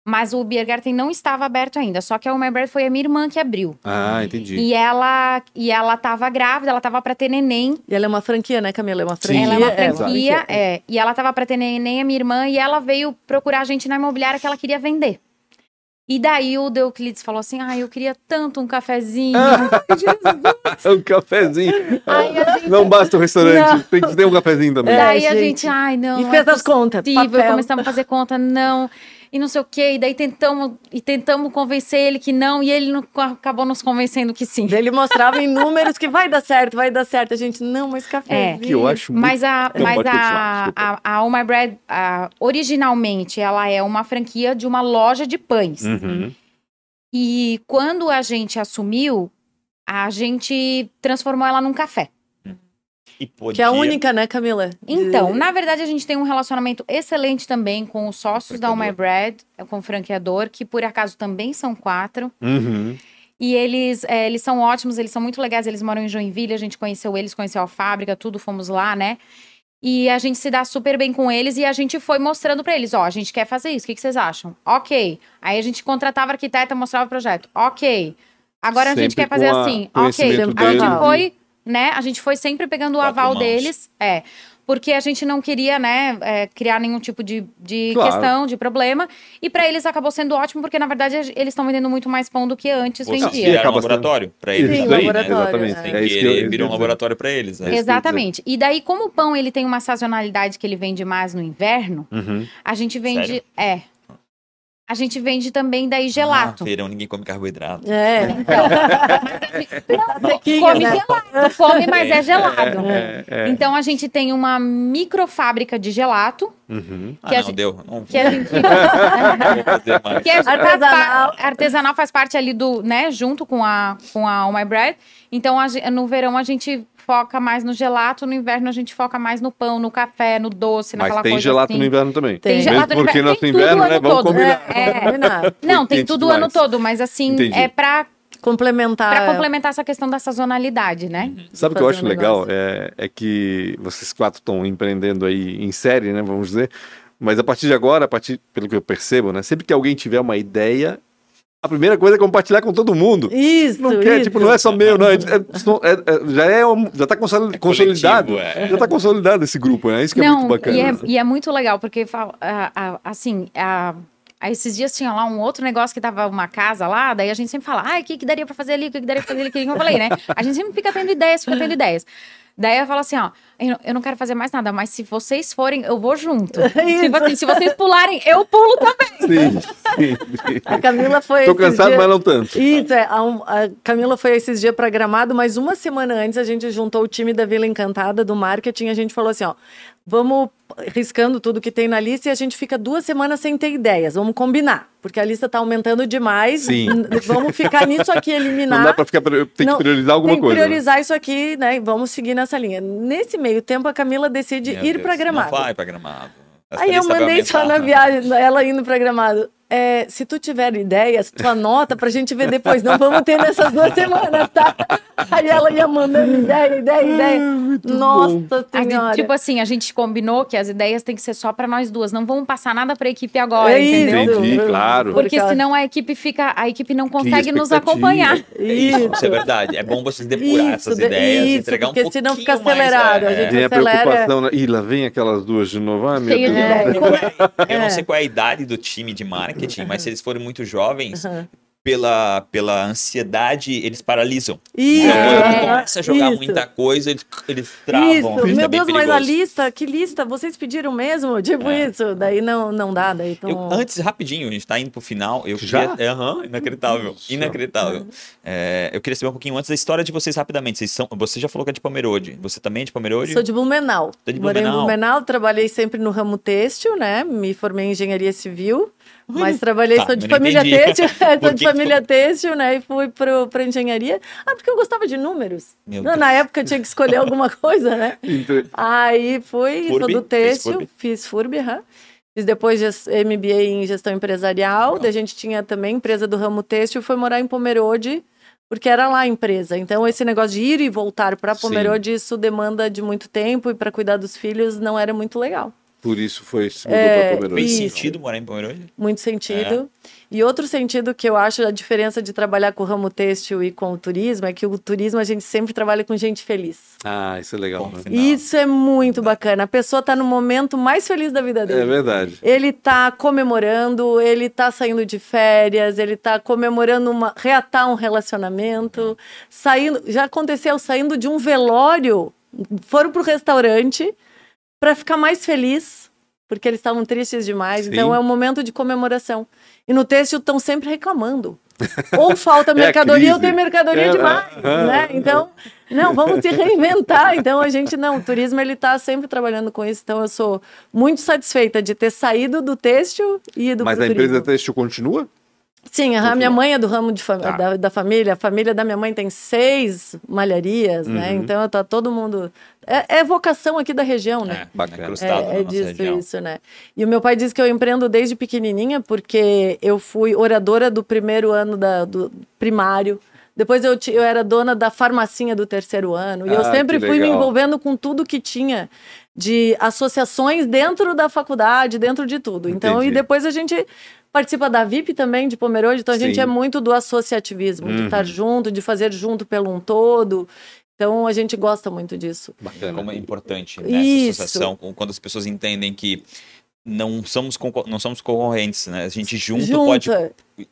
Mas o Biergarten não estava aberto ainda, só que a Oh My Bread foi a minha irmã que abriu. Ah, entendi. E ela e ela estava grávida, ela estava para ter neném. E ela é uma franquia, né, Camila? É uma franquia. Ela é uma franquia, é. é e ela estava para ter neném, a minha irmã, e ela veio procurar a gente na imobiliária que ela queria vender. E daí o Deuclides falou assim: Ah, eu queria tanto um cafezinho. [laughs] um cafezinho. Ai, gente... Não basta o restaurante, não. tem que ter um cafezinho também. Daí é, a gente, ai, não. E fez é as contas. Começamos a fazer conta, não e não sei o quê. E daí tentamos, e tentamos convencer ele que não, e ele não, acabou nos convencendo que sim. Ele mostrava em números que vai dar certo, vai dar certo. A gente, não, mas café. É. Que eu acho muito... Mas a, mas a, a, a Oh My Bread, a, originalmente, ela é uma franquia de uma loja de pães. Uhum. E quando a gente assumiu, a gente transformou ela num café. Podia... Que é a única, né, Camila? Então, na verdade, a gente tem um relacionamento excelente também com os sócios da Oh My Bread, com o franqueador, que por acaso também são quatro. Uhum. E eles, é, eles são ótimos, eles são muito legais, eles moram em Joinville, a gente conheceu eles, conheceu a fábrica, tudo, fomos lá, né? E a gente se dá super bem com eles e a gente foi mostrando para eles, ó, a gente quer fazer isso, o que, que vocês acham? Ok. Aí a gente contratava arquiteta, mostrava o projeto. Ok. Agora Sempre a gente quer fazer assim. Ok. A gente foi né? A gente foi sempre pegando o aval deles. É. Porque a gente não queria, né, é, criar nenhum tipo de, de claro. questão, de problema. E para eles acabou sendo ótimo, porque na verdade eles estão vendendo muito mais pão do que antes Vocês vendia. Viraram um laboratório para eles. Sim, daí, laboratório. Né? Exatamente. É. É isso que ele virou um laboratório para eles. Né? Exatamente. E daí, como o pão ele tem uma sazonalidade que ele vende mais no inverno, uhum. a gente vende. Sério? É. A gente vende também daí gelato. Ah, feirão, ninguém come carboidrato. É. Então, [laughs] não, come né? gelato, come, mas é gelado. É, é. Então a gente tem uma microfábrica de gelato. Uhum. Que ah, não, gente, deu. Não. Que a gente, [laughs] que é artesanal. artesanal faz parte ali do, né, junto com a, com a Oh My Bread. Então a, no verão a gente foca mais no gelato, no inverno a gente foca mais no pão, no café, no doce, Mas naquela tem coisa gelato assim. no inverno também. Tem, tem gelato Mesmo porque no inverno. inverno, né? Vamos todo. combinar. É, é. [laughs] Não, tem tudo o ano todo, mas assim, Entendi. é pra complementar. Para complementar essa questão da sazonalidade, né? Uhum. Sabe o que eu acho um legal? É, é que vocês quatro estão empreendendo aí em série, né? Vamos dizer. Mas a partir de agora, a partir, pelo que eu percebo, né? Sempre que alguém tiver uma ideia, a primeira coisa é compartilhar com todo mundo. Isso, não quer, isso. tipo, não é só meu, não. É, é, é, já é já está consolidado, é consolidado é. já está consolidado esse grupo, né? Isso que não, é muito bacana. E é, e é muito legal porque assim, a, esses dias tinha lá um outro negócio que tava uma casa lá, daí a gente sempre fala, ah, o que, que daria para fazer ali, o que, que daria para fazer ali, que eu falei, né? A gente sempre fica tendo ideias, fica tendo ideias. Daí eu falo assim, ó, eu não quero fazer mais nada, mas se vocês forem, eu vou junto. [laughs] tipo assim, se vocês pularem, eu pulo também. Sim, sim, sim. A Camila foi. Tô cansado, dia... mas não tanto. Isso, é. A, a Camila foi esses dias para Gramado, mas uma semana antes a gente juntou o time da Vila Encantada, do marketing, a gente falou assim, ó, vamos riscando tudo que tem na lista e a gente fica duas semanas sem ter ideias. Vamos combinar, porque a lista está aumentando demais. Sim. Vamos ficar nisso aqui, eliminar. Não dá para ficar, tem que priorizar alguma tem coisa. Tem que priorizar né? isso aqui, né? E vamos seguir nessa linha. Nesse meio tempo, a Camila decide Meu ir para Gramado. Não vai para Gramado. Essa Aí eu mandei só na viagem, ela indo para Gramado. É, se tu tiver ideias, tu anota pra gente ver depois. Não vamos ter nessas duas semanas, tá? Aí ela ia mandando ideia, ideia, ideia. Nossa senhora. tipo assim, a gente combinou que as ideias têm que ser só para nós duas. Não vamos passar nada para a equipe agora, é entendeu? Entendi, claro. Porque senão a equipe fica, a equipe não consegue nos acompanhar. Isso. isso é verdade. É bom vocês depurar isso, essas ideias, isso, entregar um pouquinho senão fica acelerado. Mais, é, a gente acelera. a preocupação. Na... Ih, lá vem aquelas duas de novo. Ah, meu Deus. É. Eu não sei qual é a idade do time de marketing, mas se eles forem muito jovens, uhum pela, pela ansiedade, eles paralisam. Isso. Então, quando é, começa a jogar isso. muita coisa, eles, eles travam. Isso. Meu Deus, mas a lista, que lista? Vocês pediram mesmo? Tipo é. isso. Daí não, não dá. Daí tão... eu, antes, rapidinho, a gente tá indo pro final. Eu Já? Queria, uhum, inacreditável. Nossa. Inacreditável. É, eu queria saber um pouquinho antes da história de vocês rapidamente. Vocês são, você já falou que é de Pomerode. Você também é de Pomerode? Sou de Blumenau. Tô de Blumenau. Morei em Blumenau, trabalhei sempre no ramo têxtil, né? Me formei em engenharia civil. Mas trabalhei, tá, sou de família têxtil, [laughs] sou de família têxtil, né? E fui para engenharia. Ah, porque eu gostava de números. Não, na época eu tinha que escolher [laughs] alguma coisa, né? Aí fui, Furby? sou do têxtil, Furby? fiz FURB, huh? Fiz depois MBA em gestão empresarial. Daí a gente tinha também empresa do ramo têxtil, foi morar em Pomerode, porque era lá a empresa. Então, esse negócio de ir e voltar para Pomerode, Sim. isso demanda de muito tempo e para cuidar dos filhos não era muito legal. Por isso foi se mudou é, para Pomerode. Fez sentido morar em Pomerode? Muito sentido. É. E outro sentido que eu acho a diferença de trabalhar com o ramo têxtil e com o turismo é que o turismo a gente sempre trabalha com gente feliz. Ah, isso é legal. Né? Isso é muito bacana. A pessoa está no momento mais feliz da vida dele. É verdade. Ele está comemorando, ele está saindo de férias, ele está comemorando uma reatar um relacionamento, saindo, já aconteceu saindo de um velório, foram para o restaurante para ficar mais feliz, porque eles estavam tristes demais. Sim. Então é um momento de comemoração. E no texto estão sempre reclamando. [laughs] Ou falta é mercadoria é ou tem mercadoria é, demais, é, né? Então, não, vamos se reinventar. Então a gente não, o turismo ele está sempre trabalhando com isso. Então eu sou muito satisfeita de ter saído do têxtil e do Mas a turismo. empresa têxtil continua? Sim, a minha mãe é do ramo de tá. da, da, família. A família da minha mãe tem seis malharias, né? uhum. né? Então tá todo mundo. É, é, vocação aqui da região, né? É, bacana. É, é disso, isso, né? E o meu pai diz que eu empreendo desde pequenininha, porque eu fui oradora do primeiro ano da, do primário. Depois eu, eu era dona da farmacinha do terceiro ano. E ah, eu sempre fui me envolvendo com tudo que tinha de associações dentro da faculdade, dentro de tudo. Então, Entendi. e depois a gente participa da VIP também de Pomerode, então a Sim. gente é muito do associativismo, uhum. de estar junto, de fazer junto pelo um todo. Então a gente gosta muito disso. Bacana. Como é importante nessa Isso. associação, quando as pessoas entendem que não somos, não somos concorrentes, né? A gente junto Junta. pode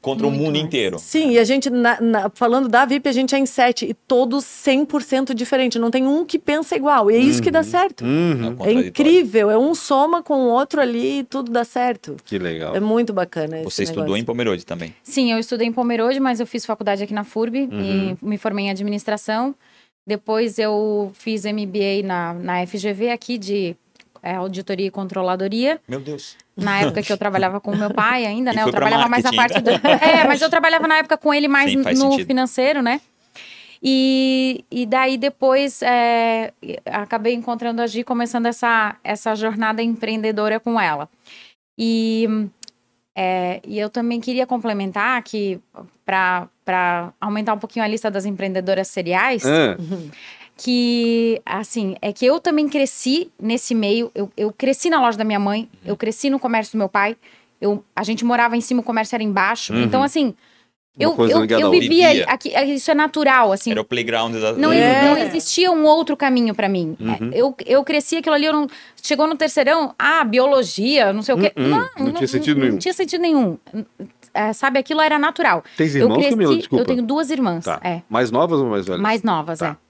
contra Muito o mundo mais. inteiro. Sim, e a gente, na, na, falando da VIP, a gente é em sete e todos 100% diferente. Não tem um que pensa igual. E é isso que dá uhum. certo. Uhum. É, é incrível. É um soma com o outro ali e tudo dá certo. Que legal. É muito bacana. Você estudou em Pomerode também? Sim, eu estudei em Pomerode, mas eu fiz faculdade aqui na FURB uhum. e me formei em administração. Depois eu fiz MBA na, na FGV aqui de é, auditoria e controladoria. Meu Deus. Na época que eu trabalhava com meu pai ainda, [laughs] né? Eu trabalhava mais na parte do. [laughs] É, mas eu trabalhava na época com ele mais Sim, no sentido. financeiro, né? E, e daí depois é, acabei encontrando a Gi, começando essa, essa jornada empreendedora com ela. E, é, e eu também queria complementar que, para aumentar um pouquinho a lista das empreendedoras seriais, é que, assim, é que eu também cresci nesse meio. Eu, eu cresci na loja da minha mãe, eu cresci no comércio do meu pai. Eu, a gente morava em cima, o comércio era embaixo. Uhum. Então, assim, eu, eu, eu vivia, vivia. Aqui, isso é natural, assim. Era o playground da... Não, é. não existia um outro caminho para mim. Uhum. Eu, eu cresci aquilo ali, eu não... Chegou no terceirão, ah, biologia, não sei o quê. Uhum. Não, não, não, tinha sentido nenhum. Não tinha sentido nenhum. É, sabe, aquilo era natural. Tem irmãos, eu cresci, Camila? Desculpa. Eu tenho duas irmãs, tá. é. Mais novas ou mais velhas? Mais novas, tá. é.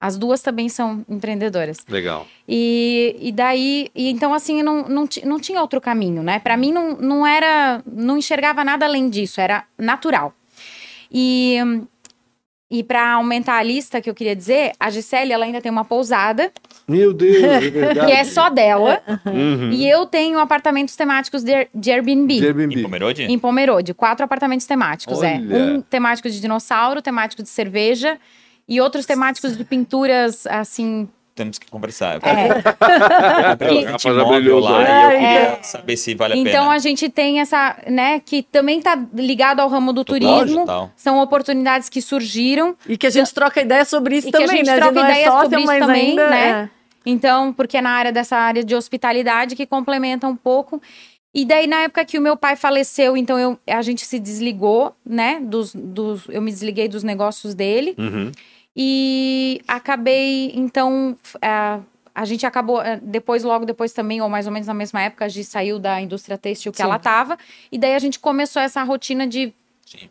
As duas também são empreendedoras. Legal. E, e daí, e então assim, não, não, não tinha outro caminho, né? Para mim não, não era, não enxergava nada além disso, era natural. E, e para aumentar a lista que eu queria dizer, a Gisele, ela ainda tem uma pousada. Meu Deus, é [laughs] verdade. que é só dela. Uhum. E eu tenho apartamentos temáticos de, de Airbnb. De Airbnb. Em Pomerode? Em Pomerode. Quatro apartamentos temáticos, é. Olha. é. Um temático de dinossauro, temático de cerveja e outros temáticos de pinturas, assim, temos que conversar. É. [laughs] eu lá é, e eu queria é. saber se vale a então, pena. Então a gente tem essa, né, que também está ligado ao ramo do turismo. São oportunidades que surgiram. E que a gente troca ideia sobre isso também, que a gente né? troca é ideia sobre isso também, né? É. Então, porque é na área dessa área de hospitalidade que complementa um pouco. E daí, na época que o meu pai faleceu, então eu, a gente se desligou, né? Dos, dos, eu me desliguei dos negócios dele. Uhum. E acabei, então. É, a gente acabou, é, depois, logo depois também, ou mais ou menos na mesma época, a gente saiu da indústria têxtil que Sim. ela estava. E daí a gente começou essa rotina de Sim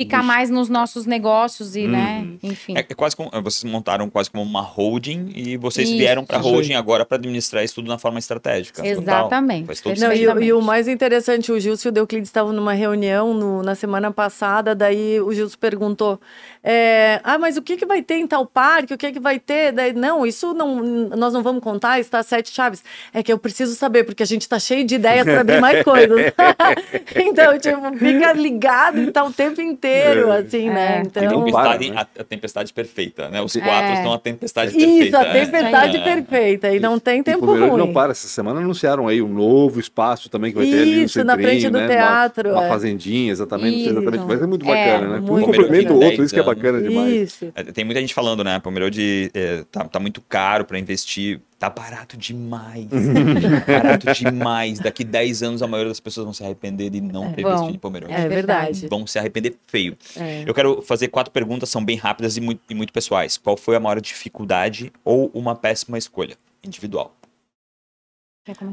ficar mais nos nossos negócios e, né, uhum. enfim. É, é, quase como, vocês montaram quase como uma holding e vocês isso. vieram para a holding agora para administrar isso tudo na forma estratégica. Exatamente. Não, e, e, o mais interessante, o Gilson e o Euclides estavam numa reunião no, na semana passada, daí o Gilson perguntou, é, ah, mas o que, que vai ter em tal parque, o que, que vai ter? Daí, não, isso não, nós não vamos contar, está sete chaves. É que eu preciso saber, porque a gente está cheio de ideias para abrir mais coisas. [laughs] [laughs] então, tipo, fica ligado e tá o tempo inteiro inteiro, é. assim, é. né? Então... A tempestade, a, a tempestade perfeita, né? Os quatro é. estão a tempestade perfeita. Isso, a né? tempestade é. perfeita. E não tem tempo ruim. não para. Essa semana anunciaram aí um novo espaço também que vai ter ali no Isso, na frente do né? teatro. Uma, uma fazendinha, exatamente. exatamente. Mas é muito bacana, né? Um complementa o outro, isso que é bacana demais. Isso. Tem muita gente falando, né? Pomerode é, tá, tá muito caro para investir Tá barato demais. barato demais. Daqui 10 anos a maioria das pessoas vão se arrepender de não é, ter bom, vestido em Pomerode. É verdade. Vão se arrepender feio. É. Eu quero fazer quatro perguntas, são bem rápidas e muito, e muito pessoais. Qual foi a maior dificuldade ou uma péssima escolha individual?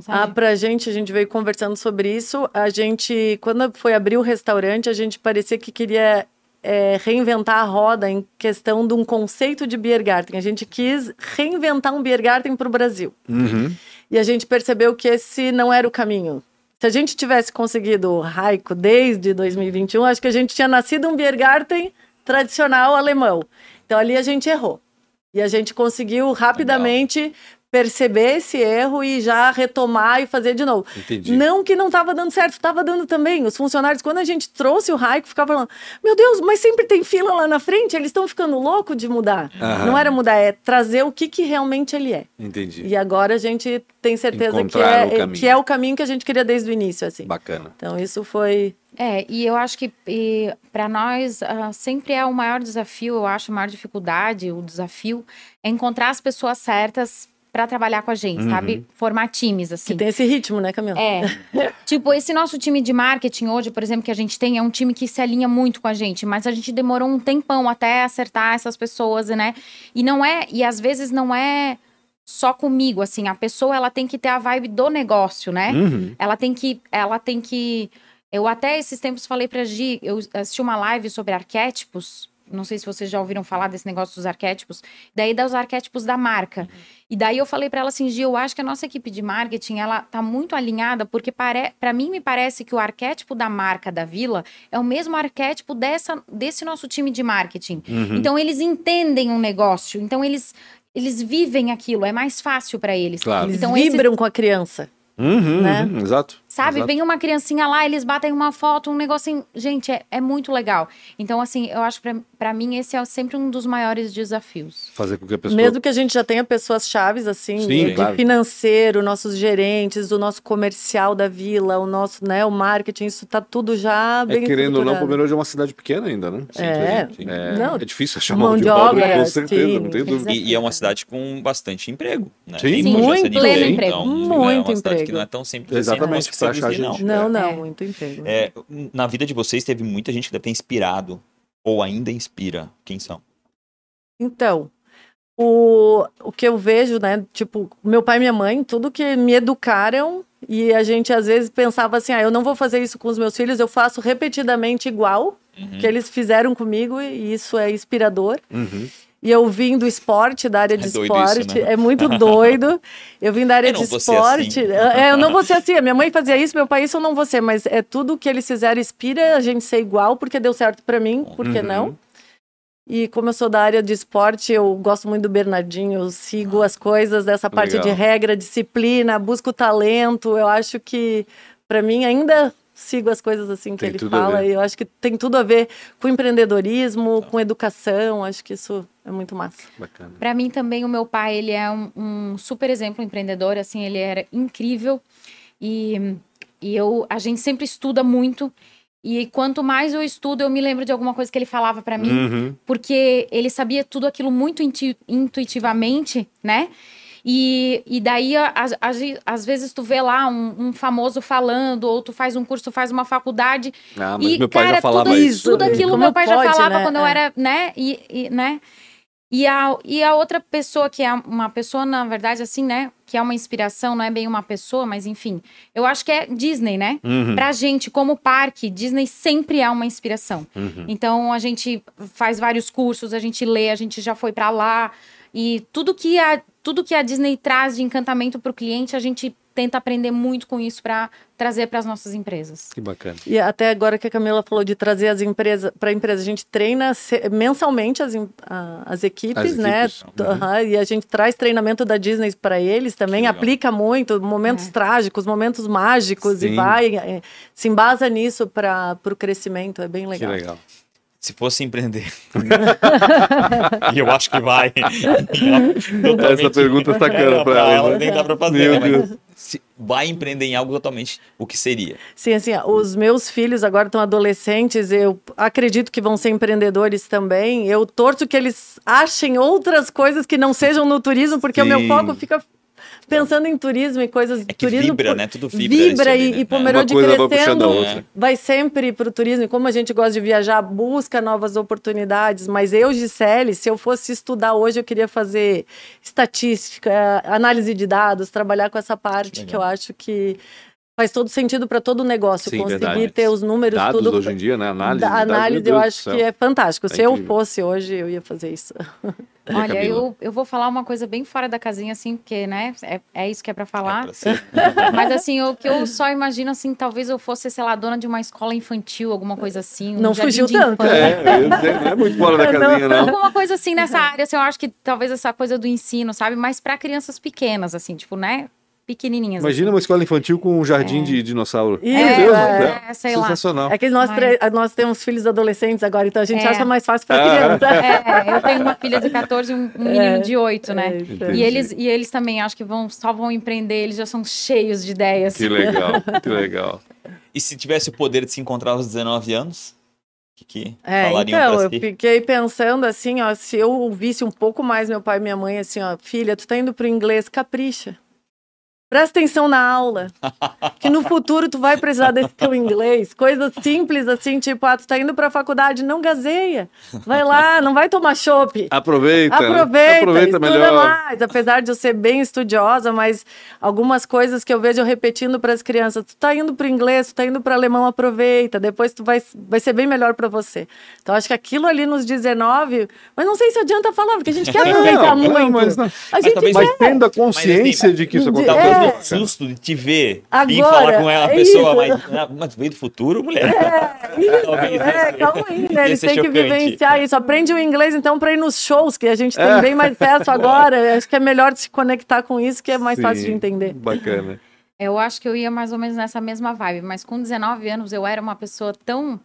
Ah, pra gente, a gente veio conversando sobre isso. A gente, quando foi abrir o restaurante, a gente parecia que queria é, reinventar a roda em questão de um conceito de Biergarten. A gente quis reinventar um Biergarten para o Brasil. Uhum. E a gente percebeu que esse não era o caminho. Se a gente tivesse conseguido o Raico desde 2021, acho que a gente tinha nascido um Biergarten tradicional alemão. Então ali a gente errou. E a gente conseguiu rapidamente Legal perceber esse erro e já retomar e fazer de novo. Entendi. Não que não estava dando certo, estava dando também. Os funcionários, quando a gente trouxe o Raico, ficavam falando: Meu Deus, mas sempre tem fila lá na frente, eles estão ficando loucos de mudar. Aham. Não era mudar, é trazer o que, que realmente ele é. Entendi. E agora a gente tem certeza que é, que é o caminho que a gente queria desde o início. assim. Bacana. Então isso foi. É, e eu acho que para nós uh, sempre é o maior desafio, eu acho, a maior dificuldade, o desafio é encontrar as pessoas certas para trabalhar com a gente, uhum. sabe? Formar times, assim. Que tem esse ritmo, né, Camila? É. [laughs] tipo, esse nosso time de marketing hoje, por exemplo, que a gente tem, é um time que se alinha muito com a gente, mas a gente demorou um tempão até acertar essas pessoas, né? E não é, e às vezes não é só comigo, assim, a pessoa ela tem que ter a vibe do negócio, né? Uhum. Ela tem que, ela tem que eu até esses tempos falei pra Gi, eu assisti uma live sobre arquétipos, não sei se vocês já ouviram falar desse negócio dos arquétipos, daí dos arquétipos da marca. Uhum. E daí eu falei para ela assim, Gil, eu acho que a nossa equipe de marketing, ela tá muito alinhada, porque para para mim me parece que o arquétipo da marca da Vila é o mesmo arquétipo dessa, desse nosso time de marketing. Uhum. Então eles entendem um negócio, então eles eles vivem aquilo, é mais fácil para eles. Claro. Então, eles vibram esse... com a criança. Uhum, né? Uhum, exato. Sabe? Exato. Vem uma criancinha lá, eles batem uma foto, um negocinho. Gente, é, é muito legal. Então, assim, eu acho que para mim esse é sempre um dos maiores desafios. Fazer com que a pessoa. Mesmo que a gente já tenha pessoas chaves, assim, Sim, de, claro. financeiro, nossos gerentes, o nosso comercial da vila, o nosso, né, o marketing, isso tá tudo já é, bem. É, querendo ou não, Pomerode é uma cidade pequena ainda, né? Sim, é. Sim. É, não, é difícil achar mão, de, obra, obra, com certeza, sim, não tem dúvida. E, e, é uma cidade com bastante emprego, né? Sim, Sim. muito pleno emprego. Então, muito é uma emprego. que não é tão simples Exatamente, assim, achar gente. Não, não, não é. muito emprego. É, na vida de vocês teve muita gente que deve ter inspirado ou ainda inspira. Quem são? Então, o, o que eu vejo, né? Tipo, meu pai e minha mãe, tudo que me educaram e a gente às vezes pensava assim, ah, eu não vou fazer isso com os meus filhos, eu faço repetidamente igual uhum. que eles fizeram comigo e isso é inspirador. Uhum. E eu vim do esporte, da área é de esporte, isso, né? é muito doido. Eu vim da área de esporte. Assim. É, eu não vou ser assim. A minha mãe fazia isso, meu pai isso eu não vou ser, mas é tudo que eles fizeram inspira a gente ser igual, porque deu certo para mim, por que uhum. não? E como eu sou da área de esporte, eu gosto muito do Bernardinho, eu sigo as coisas dessa parte Legal. de regra, disciplina, busco talento. Eu acho que para mim ainda sigo as coisas assim que tem ele fala e eu acho que tem tudo a ver com empreendedorismo, com educação, acho que isso é muito massa. Para mim também o meu pai, ele é um, um, super exemplo empreendedor, assim, ele era incrível. E, e eu, a gente sempre estuda muito. E quanto mais eu estudo, eu me lembro de alguma coisa que ele falava para mim, uhum. porque ele sabia tudo aquilo muito intuitivamente, né? E, e daí, às vezes, tu vê lá um, um, famoso falando, ou tu faz um curso, tu faz uma faculdade. Ah, mas e, meu pai cara, já falava tudo, isso. Tudo aquilo Como meu pai pode, já falava né? quando é. eu era, né? E, e, né? E a, e a outra pessoa, que é uma pessoa, na verdade, assim, né? Que é uma inspiração, não é bem uma pessoa, mas enfim. Eu acho que é Disney, né? Uhum. Pra gente, como parque, Disney sempre é uma inspiração. Uhum. Então, a gente faz vários cursos, a gente lê, a gente já foi para lá. E tudo que a, tudo que a Disney traz de encantamento para o cliente, a gente tenta aprender muito com isso para trazer para as nossas empresas. Que bacana. E até agora que a Camila falou de trazer as empresas para a empresa, a gente treina mensalmente as, as equipes, as né? Equipes. Uhum. E a gente traz treinamento da Disney para eles também, aplica muito momentos é. trágicos, momentos mágicos Sim. e vai, é, se embasa nisso para o crescimento, é bem legal. Que legal se fosse empreender. [laughs] e eu acho que vai. [laughs] [laughs] Essa pergunta está sacana para ela. Né? Nem dá para fazer. Mas se vai empreender em algo totalmente, o que seria? Sim, assim, os meus filhos agora estão adolescentes, eu acredito que vão ser empreendedores também. Eu torço que eles achem outras coisas que não sejam no turismo, porque Sim. o meu foco fica pensando em turismo e coisas é que turismo. Vibra, por... né? Tudo vibra. Vibra e, né? e Pomerode crescendo vai sempre para o turismo. E como a gente gosta de viajar, busca novas oportunidades. Mas eu, Gisele, se eu fosse estudar hoje, eu queria fazer estatística, análise de dados, trabalhar com essa parte que eu acho que faz todo sentido para todo o negócio. Sim, conseguir verdade. ter os números dados tudo. hoje em dia, né? Análise. Da, análise eu acho que é fantástico. É Se incrível. eu fosse hoje, eu ia fazer isso. [laughs] Olha, eu, eu vou falar uma coisa bem fora da casinha, assim, porque, né, é, é isso que é para falar. É [laughs] Mas, assim, o que eu só imagino, assim, talvez eu fosse, sei lá, dona de uma escola infantil, alguma coisa assim. Um não fugiu tanto. É, não é muito fora da [laughs] casinha, não. Alguma coisa assim nessa área, assim, eu acho que talvez essa coisa do ensino, sabe? Mas para crianças pequenas, assim, tipo, né? Pequenininhas. Imagina assim. uma escola infantil com um jardim é. de dinossauro. Isso, é, Deus, é, é, sei Sensacional. Lá. É que nós, Mas... nós temos filhos adolescentes agora, então a gente é. acha mais fácil para criança. É, eu tenho uma filha de 14 e um, menino é. de 8, né? E eles, e eles também acho que vão, só vão empreender, eles já são cheios de ideias. Que legal, que legal. E se tivesse o poder de se encontrar aos 19 anos? Que, que é, então, eu fiquei pensando assim, ó, se eu ouvisse um pouco mais meu pai e minha mãe, assim, ó, filha, tu tá indo pro inglês, capricha. Presta atenção na aula. Que no futuro tu vai precisar desse teu inglês. Coisas simples assim, tipo, ah, tu tá indo pra faculdade, não gazeia. Vai lá, não vai tomar chopp. Aproveita. Aproveita, né? Aproveita melhor. mais. Apesar de eu ser bem estudiosa, mas algumas coisas que eu vejo repetindo para as crianças. Tu tá indo pro inglês, tu tá indo pro alemão, aproveita. Depois tu vai, vai ser bem melhor para você. Então acho que aquilo ali nos 19, mas não sei se adianta falar, porque a gente quer [laughs] aproveitar não, muito. Não, mas, não. A gente mas, mas tendo a consciência mas, de que isso acontece. É, é. susto de te ver Agora, e falar com ela, a pessoa, mas, ah, mas veio do futuro, mulher. É, [laughs] isso, é, calma aí, né? Eles têm que vivenciar isso. Aprende o inglês, então, para ir nos shows, que a gente tem é. bem mais acesso [laughs] agora. Acho que é melhor se conectar com isso, que é mais Sim, fácil de entender. Bacana. Eu acho que eu ia mais ou menos nessa mesma vibe, mas com 19 anos eu era uma pessoa tão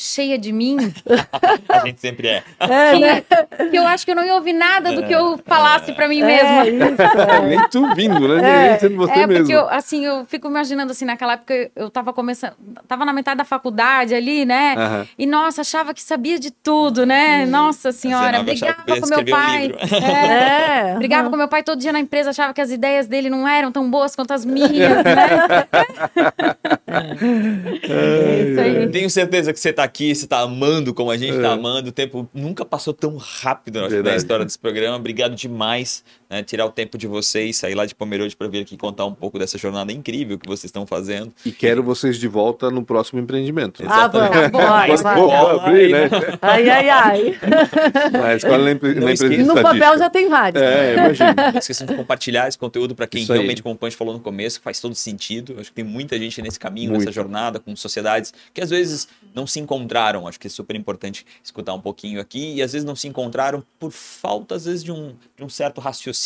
cheia de mim. [laughs] a gente sempre é. é que, né? que eu acho que eu não ia ouvir nada do que eu falasse para mim é, mesma. Isso, [laughs] é. Nem tu vindo, né? É, sendo você é, mesmo. Porque eu, assim, eu fico imaginando assim, naquela época eu tava começando, tava na metade da faculdade ali, né? Uhum. E nossa, achava que sabia de tudo, né? Hum. Nossa senhora, brigava com meu pai. Um é, brigava uhum. com meu pai todo dia na empresa, achava que as ideias dele não eram tão boas quanto as minhas, né? [laughs] é, Tenho certeza que você tá aqui, você tá amando como a gente tá é. tá amando. O tempo nunca passou tão rápido na história desse programa. Obrigado demais, né? Tirar o tempo de vocês, sair lá de Pomerode para vir aqui contar um pouco dessa jornada incrível que vocês estão fazendo. E quero vocês de volta no próximo empreendimento. Ah, vamos, vamos, vamos. abrir, né? Ai, ai, ai. A escola nem, nem No papel já tem vários. É, imagina. Não esqueçam de compartilhar esse conteúdo para quem realmente, como o Punch falou no começo, faz todo sentido. Acho que tem muita gente nesse caminho caminho Muito. nessa jornada, com sociedades que às vezes não se encontraram. Acho que é super importante escutar um pouquinho aqui. E às vezes não se encontraram por falta, às vezes, de um, de um certo raciocínio,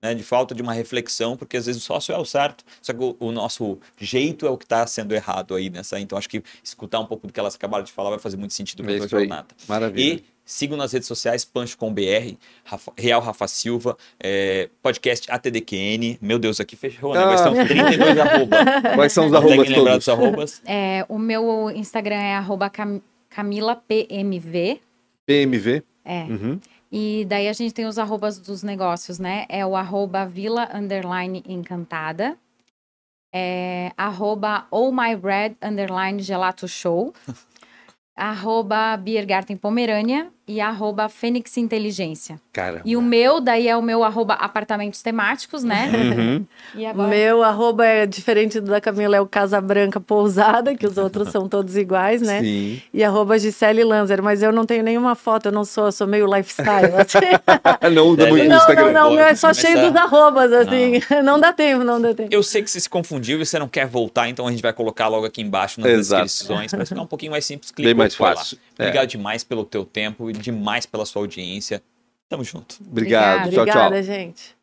né? de falta de uma reflexão, porque às vezes o sócio é o certo, só que o, o nosso jeito é o que está sendo errado aí nessa. Então acho que escutar um pouco do que elas acabaram de falar vai fazer muito sentido para a é jornada. Maravilha. E Sigam nas redes sociais, Pancho com BR, Rafa, Real Rafa Silva, é, podcast ATDQN. Meu Deus, aqui fechou, né? Ser uns 32 arroba. [laughs] Quais são os arrobas todos? Dos arrobas? É, o meu Instagram é arroba Cam CamilaPMV. PMV? É. Uhum. E daí a gente tem os arrobas dos negócios, né? É o arroba Vila Underline Encantada. É arroba Oh My Bread Underline Gelato Show. [laughs] arroba Biergarten Pomerânia e arroba Fênix Inteligência. Cara. E o meu, daí é o meu arroba apartamentos temáticos, né? Uhum. [laughs] E agora... Meu arroba é diferente do da Camila, é o Casa Branca Pousada, que os outros são todos iguais, né? Sim. E arroba Gisele Lanzer, mas eu não tenho nenhuma foto, eu não sou, eu sou meio lifestyle. [laughs] Assim. não usa muito não, Instagram. Não, não, meu é só cheio dos arrobas, assim. Não. não. dá tempo, não dá tempo. Eu sei que você se confundiu e você não quer voltar, então a gente vai colocar logo aqui embaixo nas Exato. descrições, para ficar um pouquinho mais simples. Bem mais fácil. Obrigado é. demais pelo teu tempo e demais pela sua audiência. Tamo junto. Obrigado. Obrigada, tchau, tchau. Obrigada, gente.